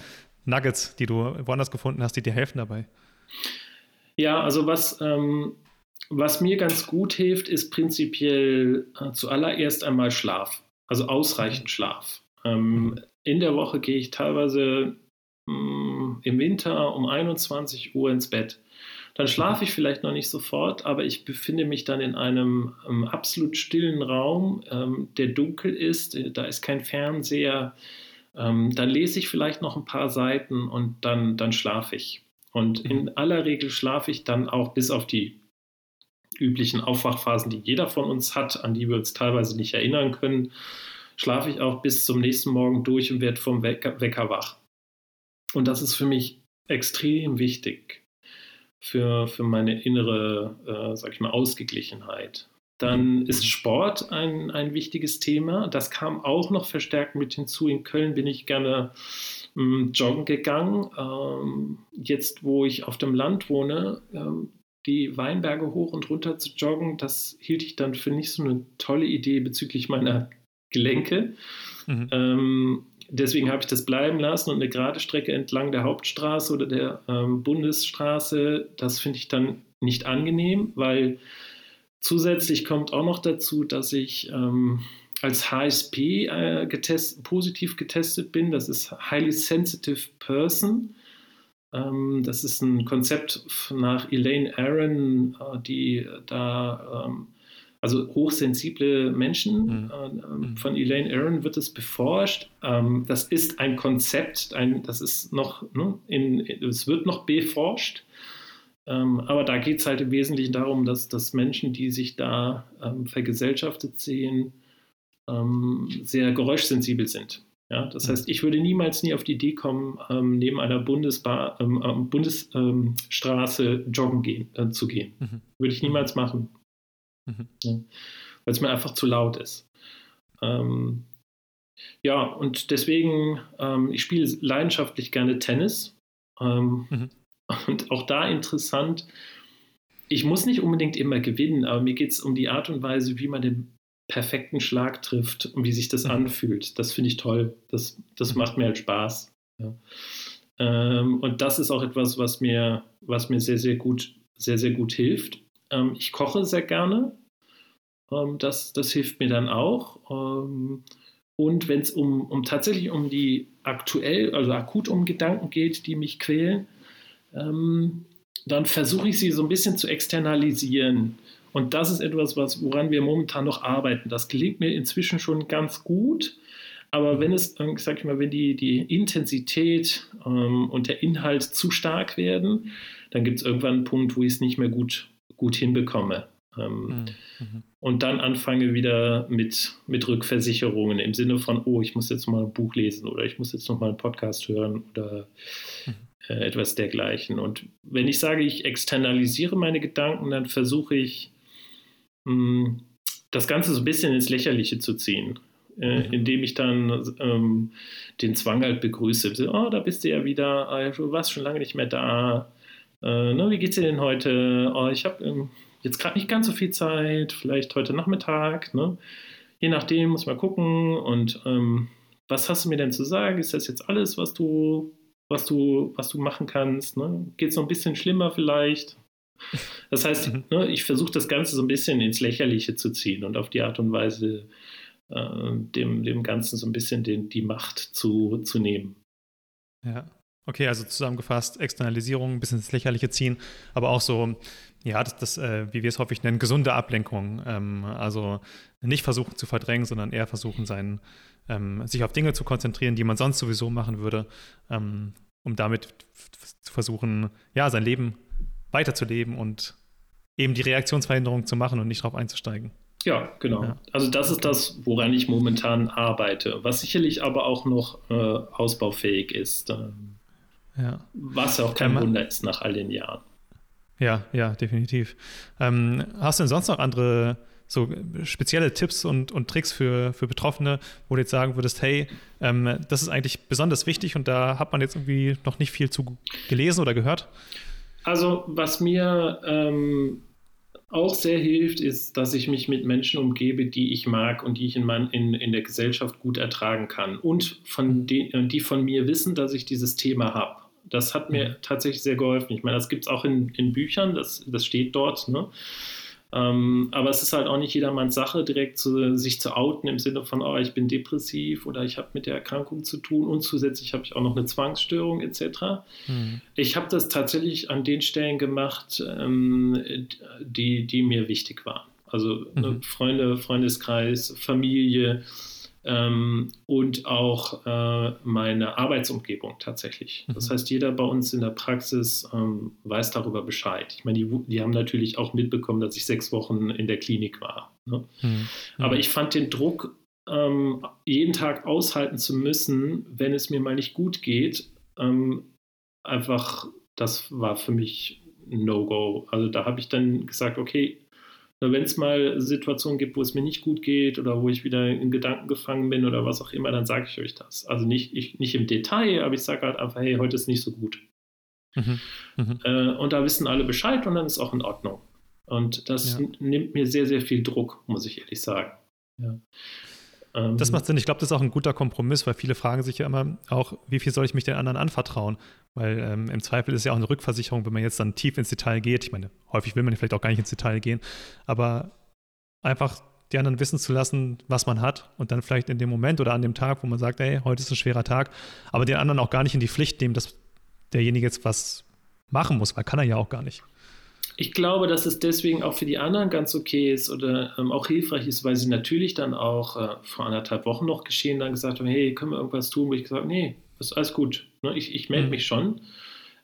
Nuggets, die du woanders gefunden hast, die dir helfen dabei. Ja, also was ähm, was mir ganz gut hilft, ist prinzipiell äh, zuallererst einmal Schlaf, also ausreichend Schlaf. Ähm, in der Woche gehe ich teilweise mh, mm, im Winter um 21 Uhr ins Bett. Dann schlafe ich vielleicht noch nicht sofort, aber ich befinde mich dann in einem ähm, absolut stillen Raum, ähm, der dunkel ist, äh, da ist kein Fernseher. Ähm, dann lese ich vielleicht noch ein paar Seiten und dann, dann schlafe ich. Und in mhm. aller Regel schlafe ich dann auch bis auf die üblichen Aufwachphasen, die jeder von uns hat, an die wir uns teilweise nicht erinnern können, schlafe ich auch bis zum nächsten Morgen durch und werde vom Wecker, wach. Und das ist für mich extrem wichtig für, für meine innere, äh, sag ich mal, Ausgeglichenheit. Dann ist Sport ein, ein wichtiges Thema. Das kam auch noch verstärkt mit hinzu. In Köln bin ich gerne ähm, joggen gegangen. Ähm, jetzt, wo ich auf dem Land wohne, ähm, die Weinberge hoch und runter zu joggen, das hielt ich dann für nicht so eine tolle Idee bezüglich meiner Gelenke. Mhm. Ähm, deswegen habe ich das bleiben lassen und eine gerade Strecke entlang der Hauptstraße oder der ähm, Bundesstraße, das finde ich dann nicht angenehm, weil zusätzlich kommt auch noch dazu, dass ich ähm, als HSP äh, getest, positiv getestet bin. Das ist Highly Sensitive Person. Ähm, das ist ein Konzept nach Elaine Aaron, äh, die da, ähm, also hochsensible Menschen, mhm. Äh, ähm, mhm. von Elaine Aaron wird es beforscht. das ist ein Konzept, ein, das ist noch, ne, in, es wird noch beforscht. Aber da geht es halt im Wesentlichen darum, dass, dass Menschen, die sich da vergesellschaftet sehen, sehr geräuschsensibel sind. Ja, das heißt, ich würde niemals nie auf die Idee kommen, ähm, neben einer Bundesbar, ähm, ähm Bundesstraße joggen gehen, äh, zu gehen. Mhm. Würde ich niemals machen. Mhm. Ja, Weil es mir einfach zu laut ist. Ähm, ja, und deswegen, ähm, ich spiele leidenschaftlich gerne Tennis. Ähm, mhm. Und auch da interessant, ich muss nicht unbedingt immer gewinnen, aber mir geht es um die Art und Weise, wie man den perfekten Schlag trifft und wie sich das mhm. anfühlt. Das finde ich toll. Das, das mhm. macht mir halt Spaß. Ja. Ähm, und das ist auch etwas, was mir, was mir sehr, sehr gut, sehr, sehr gut hilft. Ähm, ich koche sehr gerne. Ähm, das, das hilft mir dann auch. Ähm, und wenn es um, um tatsächlich um die aktuell, also akut um Gedanken geht, die mich quälen, ähm, dann versuche ich sie so ein bisschen zu externalisieren. Und das ist etwas, was, woran wir momentan noch arbeiten. Das gelingt mir inzwischen schon ganz gut. Aber wenn es, äh, sag ich mal, wenn die, die Intensität ähm, und der Inhalt zu stark werden, dann gibt es irgendwann einen Punkt, wo ich es nicht mehr gut, gut hinbekomme. Ähm, mhm. mhm. Und dann anfange wieder mit, mit Rückversicherungen im Sinne von, oh, ich muss jetzt mal ein Buch lesen oder ich muss jetzt noch mal einen Podcast hören oder mhm. äh, etwas dergleichen. Und wenn ich sage, ich externalisiere meine Gedanken, dann versuche ich mh, das Ganze so ein bisschen ins Lächerliche zu ziehen. Äh, mhm. indem ich dann ähm, den Zwang halt begrüße. Oh, da bist du ja wieder, ah, du warst schon lange nicht mehr da. Äh, ne, wie geht's dir denn heute? Oh, ich habe ähm, jetzt gerade nicht ganz so viel Zeit, vielleicht heute Nachmittag. Ne? Je nachdem muss man gucken. Und ähm, was hast du mir denn zu sagen? Ist das jetzt alles, was du, was du, was du machen kannst? Ne? Geht es noch ein bisschen schlimmer vielleicht? Das heißt, mhm. ne, ich versuche das Ganze so ein bisschen ins Lächerliche zu ziehen und auf die Art und Weise äh, dem, dem Ganzen so ein bisschen den, die Macht zu, zu nehmen. Ja. Okay, also zusammengefasst, Externalisierung, ein bisschen ins Lächerliche ziehen, aber auch so, ja, das, das äh, wie wir es häufig nennen, gesunde Ablenkung. Ähm, also nicht versuchen zu verdrängen, sondern eher versuchen, sein, ähm, sich auf Dinge zu konzentrieren, die man sonst sowieso machen würde, ähm, um damit zu versuchen, ja, sein Leben weiterzuleben und eben die Reaktionsverhinderung zu machen und nicht darauf einzusteigen. Ja, genau. Ja. Also das ist das, woran ich momentan arbeite, was sicherlich aber auch noch äh, ausbaufähig ist. Ähm, ja. Was auch kein ähm, Wunder ist nach all den Jahren. Ja, ja, definitiv. Ähm, hast du denn sonst noch andere so spezielle Tipps und, und Tricks für, für Betroffene, wo du jetzt sagen würdest, hey, ähm, das ist eigentlich besonders wichtig und da hat man jetzt irgendwie noch nicht viel zu gelesen oder gehört? Also, was mir ähm, auch sehr hilft, ist, dass ich mich mit Menschen umgebe, die ich mag und die ich in, mein, in, in der Gesellschaft gut ertragen kann und von den, die von mir wissen, dass ich dieses Thema habe. Das hat mir mhm. tatsächlich sehr geholfen. Ich meine, das gibt es auch in, in Büchern, das, das steht dort. Ne? Ähm, aber es ist halt auch nicht jedermanns Sache, direkt zu, sich zu outen im Sinne von, oh, ich bin depressiv oder ich habe mit der Erkrankung zu tun und zusätzlich habe ich auch noch eine Zwangsstörung etc. Mhm. Ich habe das tatsächlich an den Stellen gemacht, ähm, die, die mir wichtig waren. Also ne, mhm. Freunde, Freundeskreis, Familie, ähm, und auch äh, meine Arbeitsumgebung tatsächlich. Das mhm. heißt, jeder bei uns in der Praxis ähm, weiß darüber Bescheid. Ich meine, die, die, haben natürlich auch mitbekommen, dass ich sechs Wochen in der Klinik war. Ne? Mhm. Aber ich fand den Druck, ähm, jeden Tag aushalten zu müssen, wenn es mir mal nicht gut geht, ähm, einfach, das war für mich ein No-Go. Also da habe ich dann gesagt, okay, wenn es mal Situationen gibt, wo es mir nicht gut geht oder wo ich wieder in Gedanken gefangen bin oder was auch immer, dann sage ich euch das. Also nicht, ich, nicht im Detail, aber ich sage halt einfach, hey, heute ist nicht so gut. Mhm. Mhm. Äh, und da wissen alle Bescheid und dann ist auch in Ordnung. Und das ja. nimmt mir sehr, sehr viel Druck, muss ich ehrlich sagen. Ja. Ähm, das macht Sinn. Ich glaube, das ist auch ein guter Kompromiss, weil viele fragen sich ja immer auch, wie viel soll ich mich den anderen anvertrauen? Weil ähm, im Zweifel ist ja auch eine Rückversicherung, wenn man jetzt dann tief ins Detail geht. Ich meine, häufig will man vielleicht auch gar nicht ins Detail gehen, aber einfach die anderen wissen zu lassen, was man hat und dann vielleicht in dem Moment oder an dem Tag, wo man sagt, ey, heute ist ein schwerer Tag, aber den anderen auch gar nicht in die Pflicht nehmen, dass derjenige jetzt was machen muss, weil kann er ja auch gar nicht. Ich glaube, dass es deswegen auch für die anderen ganz okay ist oder ähm, auch hilfreich ist, weil sie natürlich dann auch äh, vor anderthalb Wochen noch geschehen, dann gesagt haben, hey, können wir irgendwas tun? Wo ich gesagt habe, nee, ist alles gut. Ne? Ich, ich melde mhm. mich schon.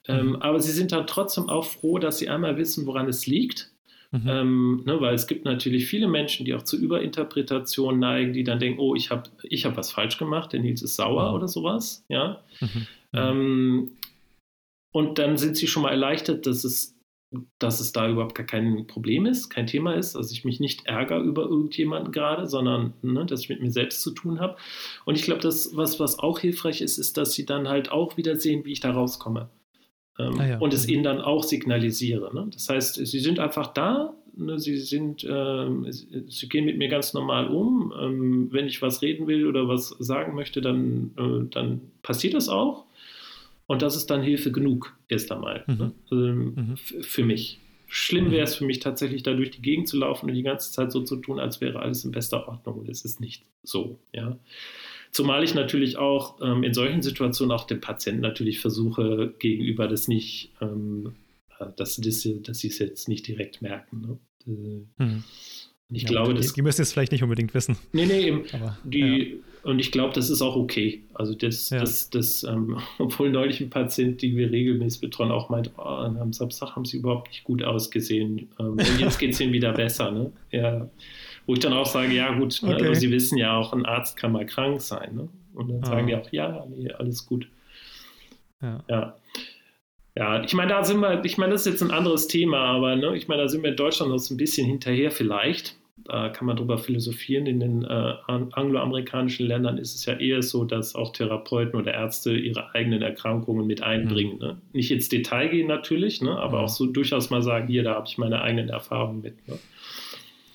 Ähm, mhm. Aber sie sind dann trotzdem auch froh, dass sie einmal wissen, woran es liegt. Mhm. Ähm, ne, weil es gibt natürlich viele Menschen, die auch zu Überinterpretationen neigen, die dann denken, oh, ich habe ich hab was falsch gemacht, der Nils ist sauer mhm. oder sowas. Ja? Mhm. Ähm, und dann sind sie schon mal erleichtert, dass es, dass es da überhaupt gar kein Problem ist, kein Thema ist, dass ich mich nicht ärgere über irgendjemanden gerade, sondern ne, dass ich mit mir selbst zu tun habe. Und ich glaube, das, was, was auch hilfreich ist, ist, dass sie dann halt auch wieder sehen, wie ich da rauskomme ähm, ah ja. und es mhm. ihnen dann auch signalisiere. Ne? Das heißt, sie sind einfach da, ne? sie, sind, äh, sie gehen mit mir ganz normal um. Ähm, wenn ich was reden will oder was sagen möchte, dann, äh, dann passiert das auch. Und das ist dann Hilfe genug, erst einmal, mhm. ne? ähm, mhm. für mich. Schlimm wäre es für mich tatsächlich, da durch die Gegend zu laufen und die ganze Zeit so zu tun, als wäre alles in bester Ordnung. Und es ist nicht so. Ja. Zumal ich natürlich auch ähm, in solchen Situationen auch dem Patienten natürlich versuche, gegenüber das nicht, ähm, äh, dass, das, dass sie es jetzt nicht direkt merken. Ne? Äh, hm. Ich ja, glaube, die, das, die müssen es vielleicht nicht unbedingt wissen. Nee, nee, eben. Aber, die, ja. Und ich glaube, das ist auch okay. Also das, ja. das, das ähm, obwohl neulich ein Patient, die wir regelmäßig betreuen, auch meint, oh, am Samstag haben sie überhaupt nicht gut ausgesehen. Ähm, und jetzt geht es ihnen wieder besser. Ne? Ja. Wo ich dann auch sage, ja gut, ne, okay. also Sie wissen ja auch, ein Arzt kann mal krank sein. Ne? Und dann ah. sagen die auch, ja, nee, alles gut. Ja. ja. Ja, ich meine, da sind wir, ich meine, das ist jetzt ein anderes Thema, aber ne, ich meine, da sind wir in Deutschland noch so ein bisschen hinterher vielleicht. Da kann man drüber philosophieren. In den äh, angloamerikanischen Ländern ist es ja eher so, dass auch Therapeuten oder Ärzte ihre eigenen Erkrankungen mit einbringen. Mhm. Ne? Nicht ins Detail gehen natürlich, ne? aber mhm. auch so durchaus mal sagen, hier, da habe ich meine eigenen Erfahrungen mit. Ne?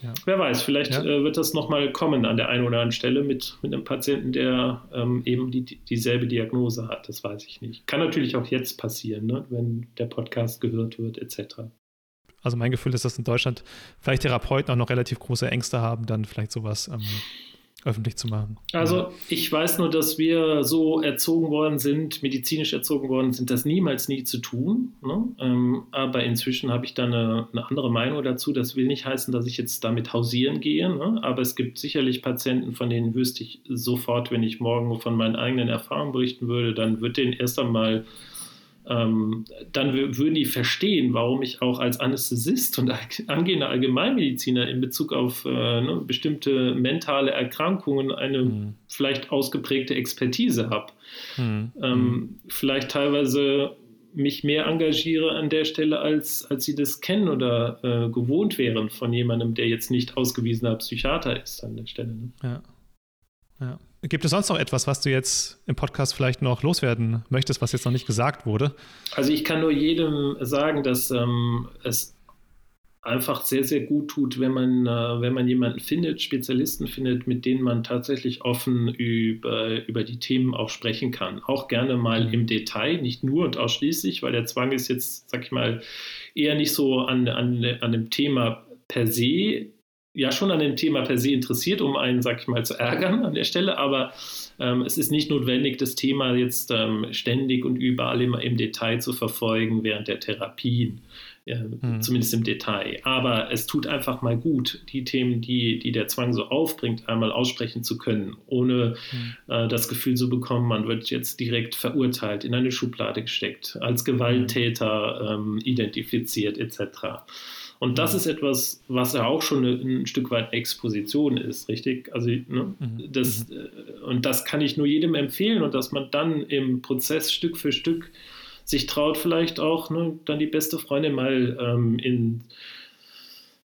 Ja. Wer weiß, vielleicht ja. äh, wird das nochmal kommen an der einen oder anderen Stelle mit, mit einem Patienten, der ähm, eben die, dieselbe Diagnose hat. Das weiß ich nicht. Kann natürlich auch jetzt passieren, ne? wenn der Podcast gehört wird, etc. Also mein Gefühl ist, dass in Deutschland vielleicht Therapeuten auch noch relativ große Ängste haben, dann vielleicht sowas ähm, öffentlich zu machen. Also ich weiß nur, dass wir so erzogen worden sind, medizinisch erzogen worden sind, das niemals nie zu tun. Ne? Ähm, aber inzwischen habe ich da eine, eine, andere Meinung dazu. Das will nicht heißen, dass ich jetzt damit hausieren gehe. Ne? Aber es gibt sicherlich Patienten, von denen wüsste ich sofort, wenn ich morgen von meinen eigenen Erfahrungen berichten würde, dann wird denen erst einmal ähm, dann würden die verstehen, warum ich auch als Anästhesist und angehender Allgemeinmediziner in Bezug auf äh, ne, bestimmte mentale Erkrankungen eine mhm. vielleicht ausgeprägte Expertise habe. Mhm. Ähm, mhm. vielleicht teilweise mich mehr engagiere an der Stelle, als, als sie das kennen oder äh, gewohnt wären von jemandem, der jetzt nicht ausgewiesener Psychiater ist an der Stelle. Ne? Ja. Ja. Gibt es sonst noch etwas, was du jetzt im Podcast vielleicht noch loswerden möchtest, was jetzt noch nicht gesagt wurde? Also ich kann nur jedem sagen, dass ähm, es einfach sehr, sehr gut tut, wenn man, äh, wenn man jemanden findet, Spezialisten findet, mit denen man tatsächlich offen über, über die Themen auch sprechen kann. Auch gerne mal im Detail, nicht nur und ausschließlich, weil der Zwang ist jetzt, sag ich mal, eher nicht so an, an, an dem Thema per se ja schon an dem Thema per se interessiert, um einen, sag ich mal, zu ärgern an der Stelle, aber ähm, es ist nicht notwendig, das Thema jetzt ähm, ständig und überall immer im Detail zu verfolgen während der Therapien, äh, mhm. zumindest im Detail. Aber es tut einfach mal gut, die Themen, die, die der Zwang so aufbringt, einmal aussprechen zu können, ohne mhm. äh, das Gefühl zu bekommen, man wird jetzt direkt verurteilt, in eine Schublade gesteckt, als Gewalttäter ähm, identifiziert etc. Und das mhm. ist etwas, was ja auch schon ein Stück weit Exposition ist, richtig? Also, ne, mhm. das, mhm. Äh, und das kann ich nur jedem empfehlen und dass man dann im Prozess Stück für Stück sich traut, vielleicht auch ne, dann die beste Freundin mal ähm, in,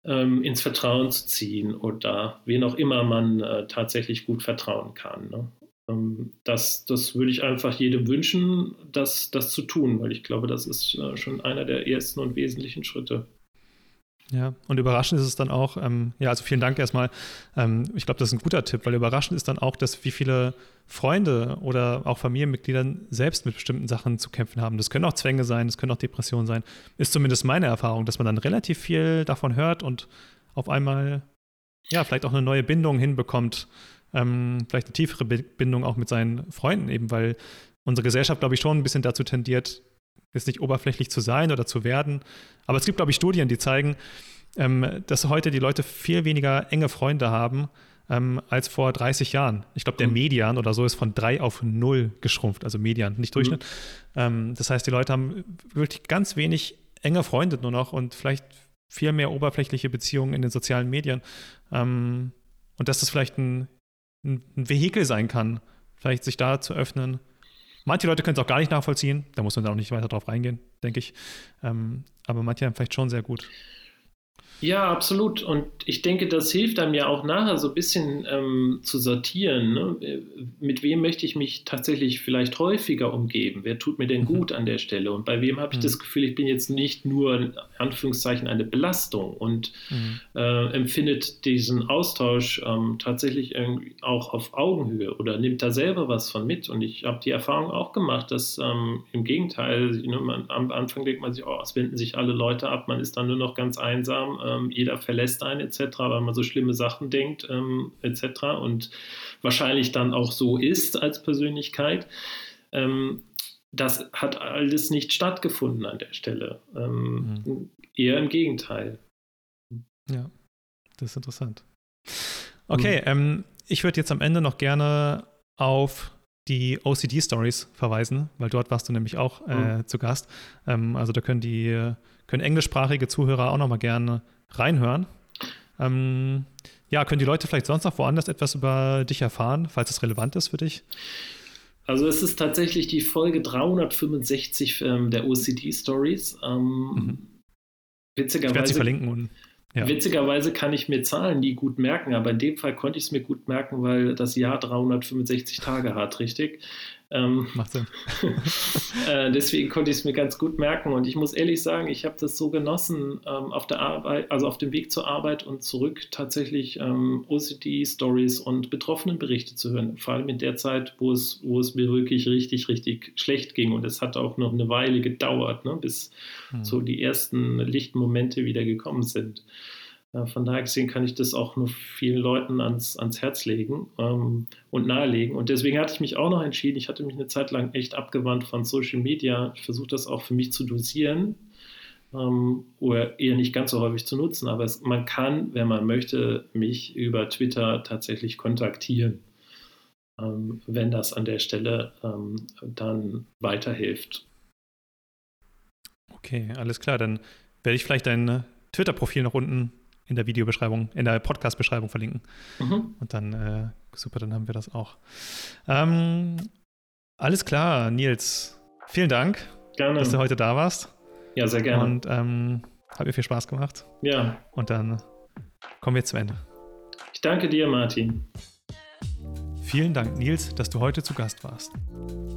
ähm, ins Vertrauen zu ziehen oder wen auch immer man äh, tatsächlich gut vertrauen kann. Ne? Ähm, das, das würde ich einfach jedem wünschen, das, das zu tun, weil ich glaube, das ist äh, schon einer der ersten und wesentlichen Schritte. Ja, und überraschend ist es dann auch, ähm, ja, also vielen Dank erstmal. Ähm, ich glaube, das ist ein guter Tipp, weil überraschend ist dann auch, dass wie viele Freunde oder auch Familienmitglieder selbst mit bestimmten Sachen zu kämpfen haben. Das können auch Zwänge sein, das können auch Depressionen sein. Ist zumindest meine Erfahrung, dass man dann relativ viel davon hört und auf einmal, ja, vielleicht auch eine neue Bindung hinbekommt. Ähm, vielleicht eine tiefere Bindung auch mit seinen Freunden eben, weil unsere Gesellschaft, glaube ich, schon ein bisschen dazu tendiert, jetzt nicht oberflächlich zu sein oder zu werden. Aber es gibt, glaube ich, Studien, die zeigen, ähm, dass heute die Leute viel weniger enge Freunde haben, ähm, als vor 30 Jahren. Ich glaube, der mhm. Median oder so ist von 3 auf 0 geschrumpft, also Median, nicht Durchschnitt. Mhm. Ähm, das heißt, die Leute haben wirklich ganz wenig enge Freunde nur noch und vielleicht viel mehr oberflächliche Beziehungen in den sozialen Medien. Ähm, und dass das vielleicht ein, ein, ein Vehikel sein kann, vielleicht sich da zu öffnen. Manche Leute können es auch gar nicht nachvollziehen, da muss man dann auch nicht weiter drauf reingehen, denke ich. Ähm, aber manche haben vielleicht schon sehr gut. Ja, absolut. Und ich denke, das hilft einem ja auch nachher so ein bisschen ähm, zu sortieren. Ne? Mit wem möchte ich mich tatsächlich vielleicht häufiger umgeben? Wer tut mir denn mhm. gut an der Stelle? Und bei wem habe ich mhm. das Gefühl, ich bin jetzt nicht nur in Anführungszeichen eine Belastung und mhm. äh, empfindet diesen Austausch ähm, tatsächlich irgendwie auch auf Augenhöhe oder nimmt da selber was von mit? Und ich habe die Erfahrung auch gemacht, dass ähm, im Gegenteil, ne, man, am Anfang denkt man sich, oh, es wenden sich alle Leute ab, man ist dann nur noch ganz einsam ähm, jeder verlässt einen etc., weil man so schlimme Sachen denkt ähm, etc. und wahrscheinlich dann auch so ist als Persönlichkeit. Ähm, das hat alles nicht stattgefunden an der Stelle. Ähm, mhm. Eher im Gegenteil. Ja, das ist interessant. Okay, mhm. ich würde jetzt am Ende noch gerne auf die OCD-Stories verweisen, weil dort warst du nämlich auch äh, mhm. zu Gast. Ähm, also da können die können englischsprachige Zuhörer auch noch mal gerne reinhören. Ähm, ja, können die Leute vielleicht sonst noch woanders etwas über dich erfahren, falls es relevant ist für dich? Also es ist tatsächlich die Folge 365 ähm, der OCD Stories. Ähm, mhm. Witzigerweise, ich werde sie verlinken. Und, ja. Witzigerweise kann ich mir Zahlen nie gut merken, aber in dem Fall konnte ich es mir gut merken, weil das Jahr 365 Tage hat, richtig? Ähm, Macht Sinn. äh, deswegen konnte ich es mir ganz gut merken. Und ich muss ehrlich sagen, ich habe das so genossen, ähm, auf der Arbeit, also auf dem Weg zur Arbeit und zurück tatsächlich ähm, OCD-Stories und Betroffenenberichte zu hören. Vor allem in der Zeit, wo es, wo es mir wirklich richtig, richtig schlecht ging. Und es hat auch noch eine Weile gedauert, ne, bis hm. so die ersten Lichtmomente wieder gekommen sind. Von daher gesehen kann ich das auch nur vielen Leuten ans, ans Herz legen ähm, und nahelegen. Und deswegen hatte ich mich auch noch entschieden, ich hatte mich eine Zeit lang echt abgewandt von Social Media. Ich versuche das auch für mich zu dosieren ähm, oder eher nicht ganz so häufig zu nutzen. Aber es, man kann, wenn man möchte, mich über Twitter tatsächlich kontaktieren, ähm, wenn das an der Stelle ähm, dann weiterhilft. Okay, alles klar. Dann werde ich vielleicht dein Twitter-Profil noch unten in der Videobeschreibung, in der Podcast-Beschreibung verlinken. Mhm. Und dann, äh, super, dann haben wir das auch. Ähm, alles klar, Nils. Vielen Dank, gerne. dass du heute da warst. Ja, sehr gerne. Und ähm, hat mir viel Spaß gemacht. Ja. Und dann kommen wir zum Ende. Ich danke dir, Martin. Vielen Dank, Nils, dass du heute zu Gast warst.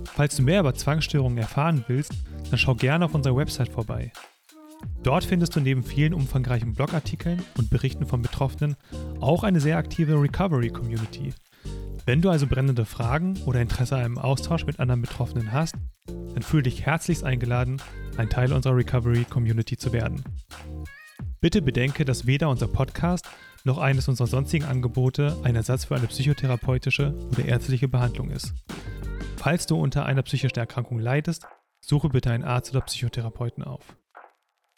Falls du mehr über Zwangsstörungen erfahren willst, dann schau gerne auf unserer Website vorbei Dort findest du neben vielen umfangreichen Blogartikeln und Berichten von Betroffenen auch eine sehr aktive Recovery-Community. Wenn du also brennende Fragen oder Interesse an einem Austausch mit anderen Betroffenen hast, dann fühle dich herzlichst eingeladen, ein Teil unserer Recovery-Community zu werden. Bitte bedenke, dass weder unser Podcast noch eines unserer sonstigen Angebote ein Ersatz für eine psychotherapeutische oder ärztliche Behandlung ist. Falls du unter einer psychischen Erkrankung leidest, suche bitte einen Arzt oder Psychotherapeuten auf.